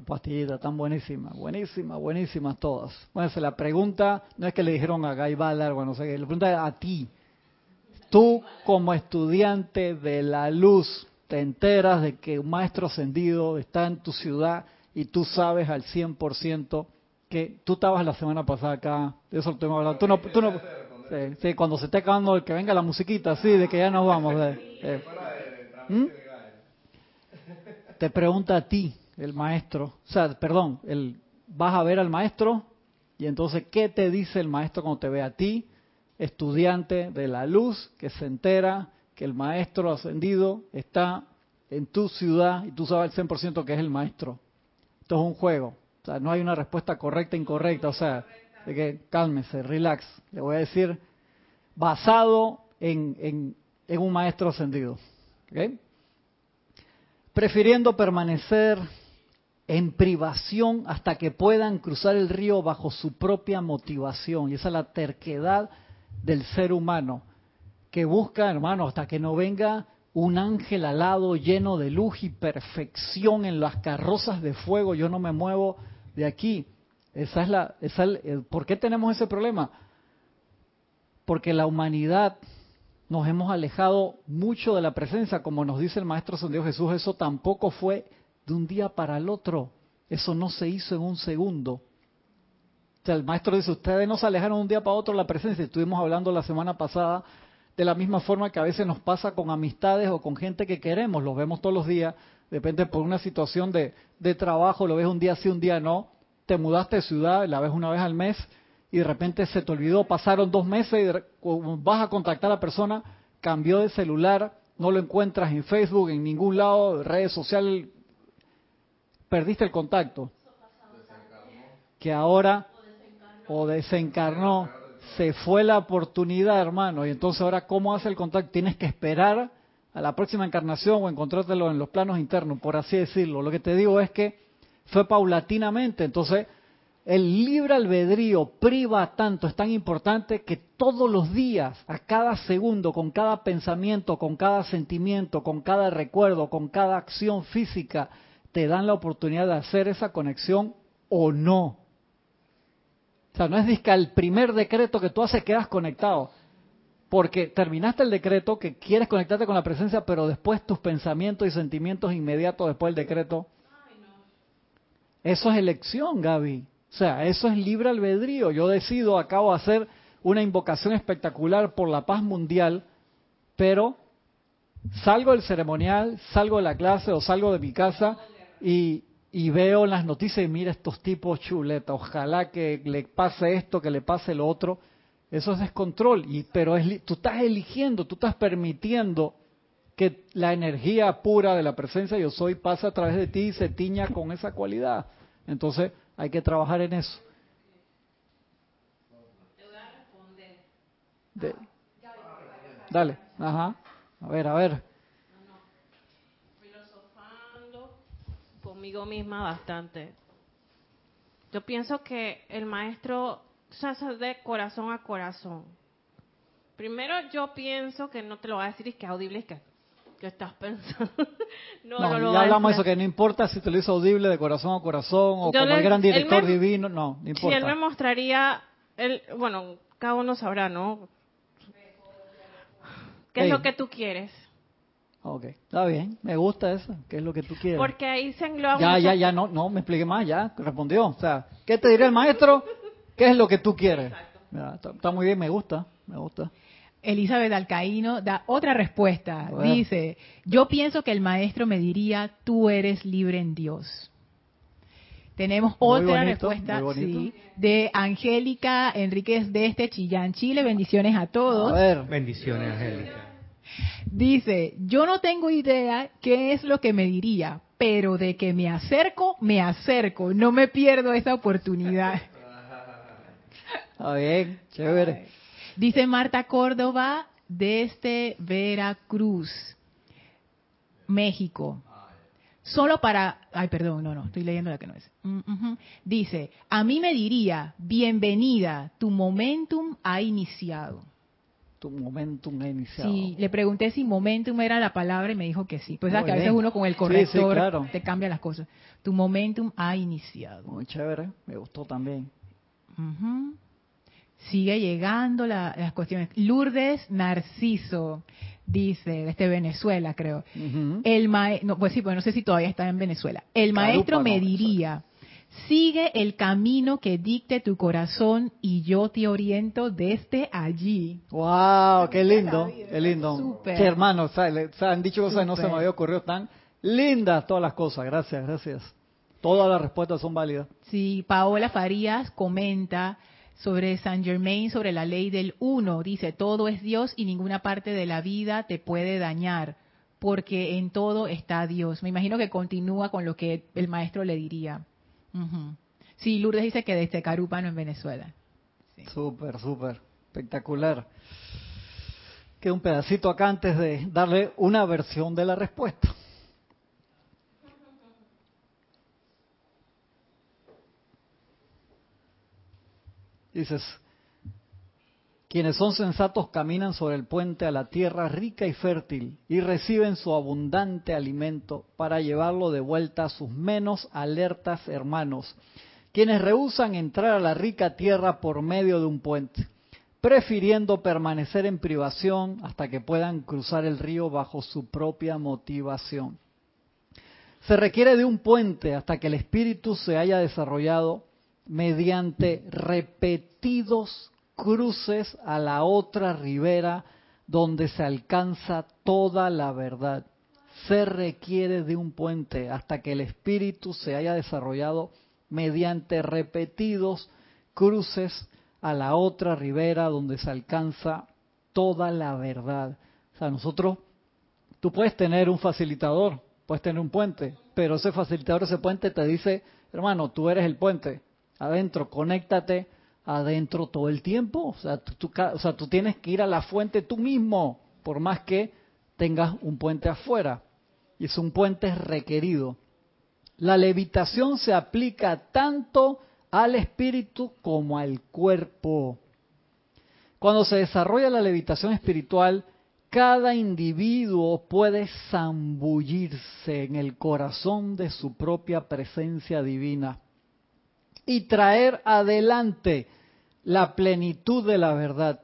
Su pastillita tan buenísima, buenísima, buenísimas todas. Bueno, se la pregunta, no es que le dijeron a Guy Ballard, bueno, no sé qué, la pregunta es a ti. Tú como estudiante de la luz, te enteras de que un maestro ascendido está en tu ciudad y tú sabes al 100% que tú estabas la semana pasada acá, de eso te hemos hablado. Tú no, tú no, sí, sí, cuando se esté acabando el que venga la musiquita, sí, de que ya nos vamos. eh. ¿Mm? Te pregunta a ti, el maestro, o sea, perdón, el, vas a ver al maestro y entonces, ¿qué te dice el maestro cuando te ve a ti, estudiante de la luz, que se entera que el maestro ascendido está en tu ciudad y tú sabes al 100% que es el maestro? Esto es un juego, o sea, no hay una respuesta correcta e incorrecta, o sea, de que cálmese, relax, le voy a decir, basado en, en, en un maestro ascendido. ¿ok? Prefiriendo permanecer en privación hasta que puedan cruzar el río bajo su propia motivación. Y esa es la terquedad del ser humano, que busca, hermano, hasta que no venga un ángel alado lleno de luz y perfección en las carrozas de fuego, yo no me muevo de aquí. Esa es la, esa ¿Por qué tenemos ese problema? Porque la humanidad nos hemos alejado mucho de la presencia, como nos dice el Maestro San Dios Jesús, eso tampoco fue de un día para el otro, eso no se hizo en un segundo. O sea, el Maestro dice, ustedes no se alejaron un día para otro la presencia, estuvimos hablando la semana pasada de la misma forma que a veces nos pasa con amistades o con gente que queremos, los vemos todos los días, depende por una situación de, de trabajo, lo ves un día sí, un día no, te mudaste de ciudad, la ves una vez al mes y de repente se te olvidó, pasaron dos meses y vas a contactar a la persona, cambió de celular, no lo encuentras en Facebook, en ningún lado, redes sociales, perdiste el contacto. Que ahora, o desencarnó, se fue la oportunidad, hermano, y entonces ahora, ¿cómo hace el contacto? Tienes que esperar a la próxima encarnación o encontrártelo en los planos internos, por así decirlo. Lo que te digo es que fue paulatinamente, entonces el libre albedrío priva tanto, es tan importante que todos los días, a cada segundo, con cada pensamiento, con cada sentimiento, con cada recuerdo, con cada acción física, te dan la oportunidad de hacer esa conexión o no. O sea, no es disque al primer decreto que tú haces quedas conectado. Porque terminaste el decreto que quieres conectarte con la presencia, pero después tus pensamientos y sentimientos inmediatos después del decreto. Eso es elección, Gaby. O sea, eso es libre albedrío. Yo decido, acabo de hacer una invocación espectacular por la paz mundial, pero salgo del ceremonial, salgo de la clase o salgo de mi casa y, y veo en las noticias y mira estos tipos chuleta, ojalá que le pase esto, que le pase lo otro. Eso es descontrol, y, pero es, tú estás eligiendo, tú estás permitiendo que la energía pura de la presencia yo soy pasa a través de ti y se tiña con esa cualidad. Entonces hay que trabajar en eso. De- dale, ajá. A ver, a ver. Conmigo misma bastante. Yo pienso que el maestro se hace de corazón a corazón. Primero yo pienso que no te lo va a decir y que audible es que, que estás pensando. no, No, no lo ya hablamos de eso, que no importa si te lo hizo audible de corazón a corazón o Yo como le- el gran director me- divino, no, no Si importa. él me mostraría, él, bueno, cada uno sabrá, ¿no? ¿Qué es lo que tú quieres? Ok, está bien, me gusta eso, ¿qué es lo que tú quieres? Porque ahí se engloba ya, mucho- ya, ya, no, no, me explique más, ya, respondió. O sea, ¿qué te dirá el maestro? ¿Qué es lo que tú quieres? Ya, está, está muy bien, me gusta, me gusta. Elizabeth Alcaíno da otra respuesta. Dice, yo pienso que el maestro me diría, tú eres libre en Dios. Tenemos Muy otra bonito, respuesta sí, de Angélica Enríquez de este Chillán, Chile. Bendiciones a todos. A ver, Bendiciones, Angélica. Dice, yo no tengo idea qué es lo que me diría, pero de que me acerco, me acerco. No me pierdo esa oportunidad. está bien, chévere. Dice Marta Córdoba desde Veracruz, México. Solo para... Ay, perdón, no, no, estoy leyendo la que no es. Mm. Dice, a mí me diría, bienvenida, tu momentum ha iniciado. Tu momentum ha iniciado. Sí, le pregunté si momentum era la palabra y me dijo que sí. Pues sabes que a veces uno con el Sí, sí, corrector claro. te cambia las cosas. Tu momentum ha iniciado. Muy chévere, me gustó también. Ujú. Sigue llegando la- las cuestiones. Lourdes Narciso dice, desde Venezuela creo. El no, pues sí, pues no sé si todavía está en Venezuela. El maestro me diría, sigue el camino que dicte tu corazón y yo te oriento desde allí. Wow, qué lindo, qué lindo. Súper. Qué hermano, o sea, le- o sea, han dicho cosas que no se me había ocurrido tan lindas todas las cosas. Gracias, gracias. Todas las respuestas son válidas. Sí, Paola Farías comenta sobre Saint Germain, sobre la ley del uno. Dice, todo es Dios y ninguna parte de la vida te puede dañar, porque en todo está Dios. Me imagino que continúa con lo que el maestro le diría. Ujú. Sí, Lourdes dice que desde Carúpano en Venezuela. Súper, súper, espectacular. Queda un pedacito acá antes de darle una versión de la respuesta. Dices, quienes son sensatos caminan sobre el puente a la tierra rica y fértil y reciben su abundante alimento para llevarlo de vuelta a sus menos alertas hermanos, quienes rehusan entrar a la rica tierra por medio de un puente, prefiriendo permanecer en privación hasta que puedan cruzar el río bajo su propia motivación. Se requiere de un puente hasta que el espíritu se haya desarrollado mediante repetidos cruces a la otra ribera donde se alcanza toda la verdad. Se requiere de un puente hasta que el espíritu se haya desarrollado mediante repetidos cruces a la otra ribera donde se alcanza toda la verdad. O sea, nosotros, tú puedes tener un facilitador, puedes tener un puente, pero ese facilitador, ese puente te dice, hermano, tú eres el puente, adentro, conéctate adentro todo el tiempo. O sea, tú, tú tienes que ir a la fuente tú mismo, por más que tengas un puente afuera. Y es un puente requerido. La levitación se aplica tanto al espíritu como al cuerpo. Cuando se desarrolla la levitación espiritual, cada individuo puede zambullirse en el corazón de su propia presencia divina y traer adelante la plenitud de la verdad.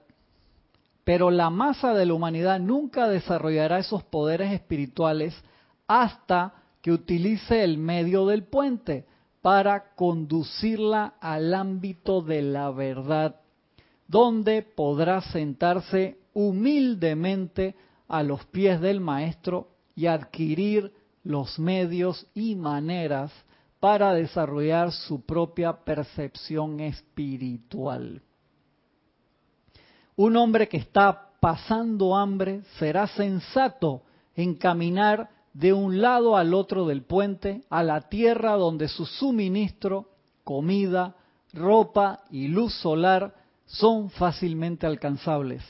Pero la masa de la humanidad nunca desarrollará esos poderes espirituales hasta que utilice el medio del puente para conducirla al ámbito de la verdad, donde podrá sentarse humildemente a los pies del Maestro y adquirir los medios y maneras para desarrollar su propia percepción espiritual. Un hombre que está pasando hambre será sensato en caminar de un lado al otro del puente a la tierra donde su suministro, comida, ropa y luz solar son fácilmente alcanzables,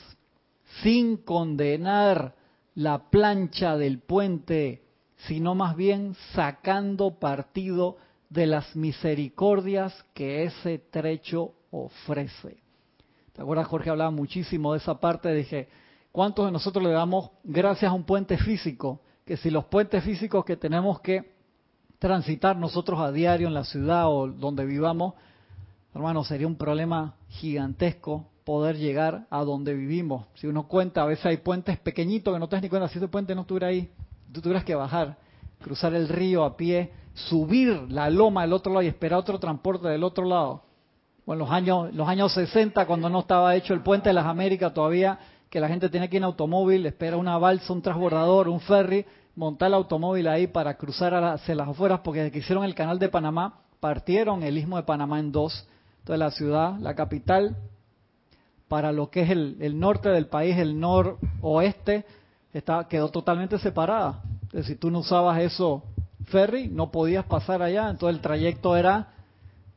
sin condenar la plancha del puente, sino más bien sacando partido de las misericordias que ese trecho ofrece. ¿Te acuerdas, Jorge? Hablaba muchísimo de esa parte. Dije, ¿cuántos de nosotros le damos gracias a un puente físico? Que si los puentes físicos que tenemos que transitar nosotros a diario en la ciudad o donde vivamos, hermano, sería un problema gigantesco poder llegar a donde vivimos. Si uno cuenta, a veces hay puentes pequeñitos que no te das ni cuenta, si ese puente no estuviera ahí, tú tuvieras que bajar, cruzar el río a pie, subir la loma del otro lado y esperar otro transporte del otro lado. Bueno, los años, los años 60, cuando no estaba hecho el puente de las Américas todavía, que la gente tenía que ir en automóvil, espera una balsa, un transbordador, un ferry, montar el automóvil ahí para cruzar hacia las afueras, porque desde que hicieron el canal de Panamá, partieron el istmo de Panamá en dos. Entonces la ciudad, la capital, para lo que es el, norte del país, el noroeste, quedó totalmente separada. Entonces, si tú no usabas eso ferry, no podías pasar allá, entonces el trayecto era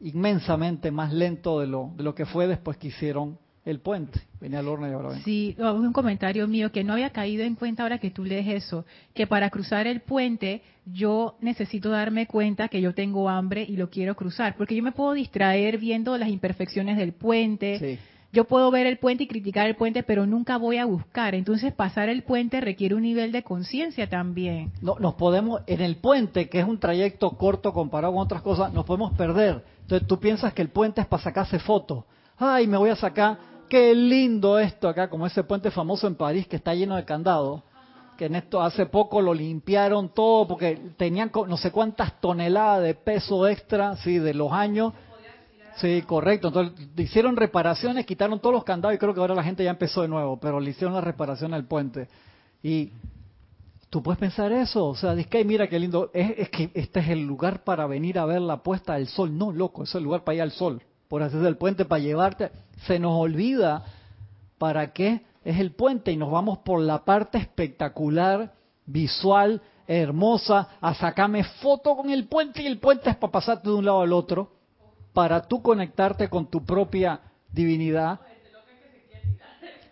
inmensamente más lento de lo, de lo que fue después que hicieron el puente. Venía al horno y ahora ven. Sí, un comentario mío que no había caído en cuenta ahora que tú lees eso, que para cruzar el puente yo necesito darme cuenta que yo tengo hambre y lo quiero cruzar, porque yo me puedo distraer viendo las imperfecciones del puente. Sí yo puedo ver el puente y criticar el puente, pero nunca voy a buscar. Entonces, pasar el puente requiere un nivel de conciencia también. No, nos podemos, en el puente, que es un trayecto corto comparado con otras cosas, nos podemos perder. Entonces, tú piensas que el puente es para sacarse fotos. Ay, me voy a sacar, qué lindo esto acá, como ese puente famoso en París que está lleno de candados. Que en esto hace poco lo limpiaron todo porque tenían no sé cuántas toneladas de peso extra, sí, de los años Sí, correcto. Entonces hicieron reparaciones, quitaron todos los candados y creo que ahora la gente ya empezó de nuevo, pero le hicieron la reparación al puente. Y tú puedes pensar eso, o sea, dice que mira qué lindo, es, que este es el lugar para venir a ver la puesta del sol. No, loco, es el lugar para ir al sol, por hacer el puente para llevarte. Se nos olvida para qué es el puente y nos vamos por la parte espectacular, visual, hermosa, a sacarme foto con el puente y el puente es para pasarte de un lado al otro para tú conectarte con tu propia divinidad.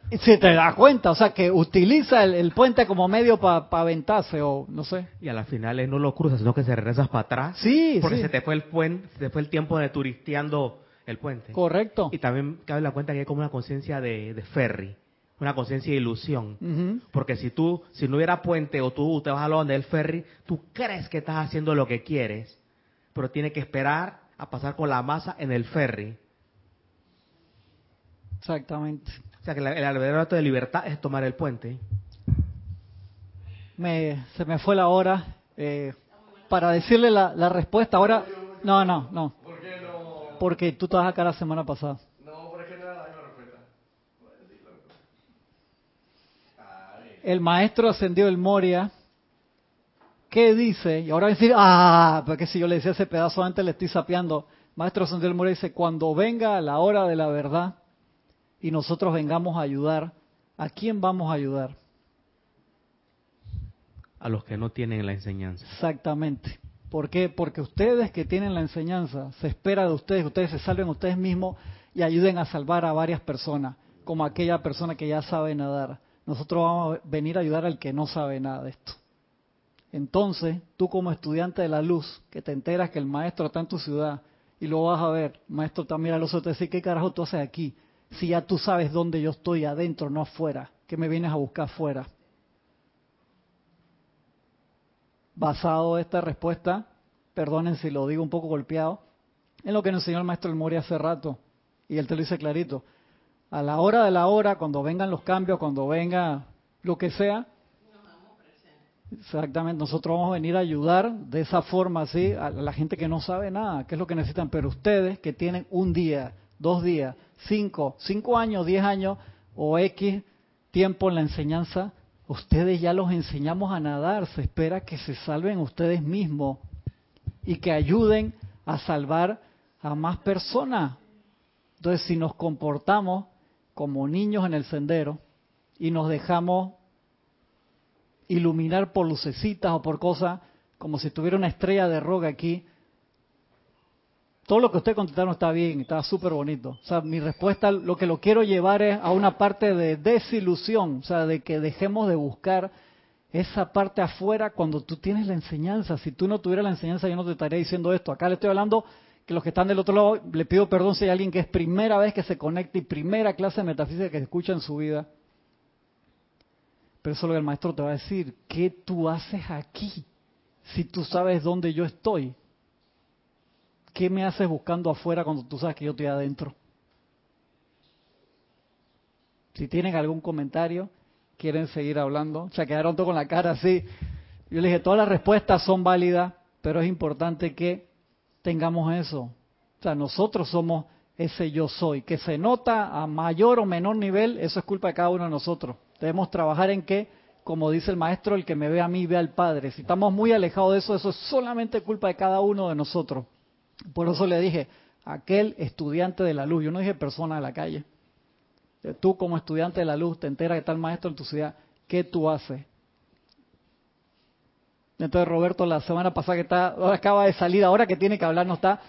Si te das cuenta, o sea, que utiliza el, puente como medio para aventarse o no sé. Y a la final no lo cruzas, sino que se regresas para atrás. Sí, Porque se te fue el puente, se te fue el tiempo de turisteando el puente. Correcto. Y también cabe la cuenta que hay como una conciencia de, ferry, una conciencia de ilusión. Porque si tú, si no hubiera puente o tú te vas a lo donde el ferry, tú crees que estás haciendo lo que quieres, pero tiene que esperar a pasar con la masa en el ferry. Exactamente. O sea que el acto de libertad es tomar el puente. Me, se me fue la hora eh, para decirle la, respuesta. Ahora, no, no, no. ¿Por qué no? Porque tú estabas acá la semana pasada. No, porque no la respuesta. El maestro ascendió el Moria ¿Qué dice? Y ahora decir, ah, porque si yo le decía ese pedazo antes le estoy sapeando. Maestro Sandel Mora dice, cuando venga la hora de la verdad y nosotros vengamos a ayudar, ¿a quién vamos a ayudar? A los que no tienen la enseñanza. Exactamente. ¿Por qué? Porque ustedes que tienen la enseñanza, se espera de ustedes que ustedes se salven ustedes mismos y ayuden a salvar a varias personas, como aquella persona que ya sabe nadar. Nosotros vamos a venir a ayudar al que no sabe nada de esto. Entonces, tú como estudiante de la luz, que te enteras que el maestro está en tu ciudad y lo vas a ver, maestro también a los otros, te dice, ¿qué carajo tú haces aquí? Si ya tú sabes dónde yo estoy, adentro, no afuera, que me vienes a buscar afuera. Basado esta respuesta, perdonen si lo digo un poco golpeado, en lo que nos enseñó el maestro El Mori hace rato, y él te lo dice clarito. A la hora de la hora, cuando vengan los cambios, cuando venga lo que sea, Exactamente, nosotros vamos a venir a ayudar de esa forma así a la gente que no sabe nada, qué es lo que necesitan, pero ustedes que tienen un día, dos días, cinco, cinco años, diez años o X tiempo en la enseñanza, ustedes ya los enseñamos a nadar, se espera que se salven ustedes mismos y que ayuden a salvar a más personas. Entonces, si nos comportamos como niños en el sendero y nos dejamos iluminar por lucecitas o por cosas, como si tuviera una estrella de roca aquí. Todo lo que usted contestaron está bien, está súper bonito. O sea, mi respuesta, lo que lo quiero llevar es a una parte de desilusión, o sea, de que dejemos de buscar esa parte afuera cuando tú tienes la enseñanza. Si tú no tuvieras la enseñanza, yo no te estaría diciendo esto. Acá le estoy hablando que los que están del otro lado, le pido perdón si hay alguien que es primera vez que se conecta y primera clase de metafísica que escucha en su vida. Pero eso es lo que el maestro te va a decir. ¿Qué tú haces aquí? Si tú sabes dónde yo estoy. ¿Qué me haces buscando afuera cuando tú sabes que yo estoy adentro? Si tienen algún comentario, quieren seguir hablando. O sea, quedaron todos con la cara así. Yo le dije, todas las respuestas son válidas, pero es importante que tengamos eso. O sea, nosotros somos ese yo soy, que se nota a mayor o menor nivel, eso es culpa de cada uno de nosotros. Debemos trabajar en que, como dice el maestro, el que me ve a mí ve al Padre. Si estamos muy alejados de eso, eso es solamente culpa de cada uno de nosotros. Por eso le dije, aquel estudiante de la luz, yo no dije persona de la calle. Tú como estudiante de la luz te enteras que está el maestro en tu ciudad, ¿qué tú haces? Entonces Roberto la semana pasada que está, acaba de salir, ahora que tiene que hablar no está.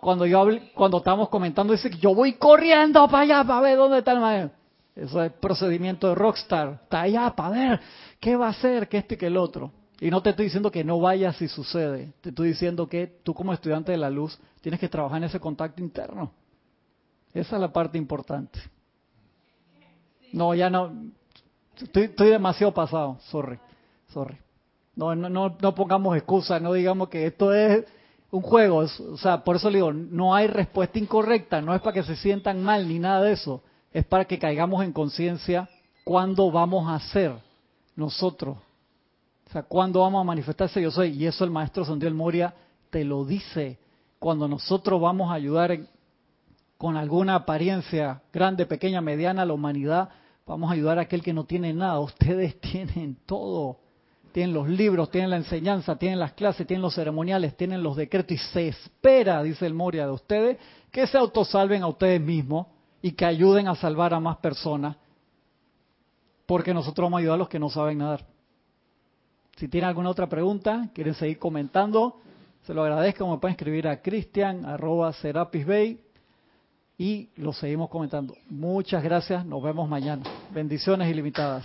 Cuando yo cuando estamos comentando dice que yo voy corriendo para allá para ver dónde está el maestro. Eso es procedimiento de rockstar. Está allá para ver qué va a hacer, qué este y qué el otro. Y no te estoy diciendo que no vayas si sucede. Te estoy diciendo que tú como estudiante de la luz tienes que trabajar en ese contacto interno. Esa es la parte importante. No, ya no. Estoy, demasiado pasado. Sorry. Sorry. No, no, no, pongamos excusas, no digamos que esto es un juego. o sea, por eso le digo, no hay respuesta incorrecta, no es para que se sientan mal ni nada de eso. Es para que caigamos en conciencia cuándo vamos a ser nosotros. O sea, cuándo vamos a manifestarse yo soy. Y eso el maestro Santiago Moria te lo dice. Cuando nosotros vamos a ayudar con alguna apariencia grande, pequeña, mediana a la humanidad, vamos a ayudar a aquel que no tiene nada. Ustedes tienen todo tienen los libros, tienen la enseñanza, tienen las clases, tienen los ceremoniales, tienen los decretos y se espera, dice el Moria, de ustedes que se autosalven a ustedes mismos y que ayuden a salvar a más personas, porque nosotros vamos a ayudar a los que no saben nadar. Si tienen alguna otra pregunta, quieren seguir comentando, se lo agradezco, me pueden escribir a cristian arroba Bay y lo seguimos comentando. Muchas gracias, nos vemos mañana. Bendiciones ilimitadas.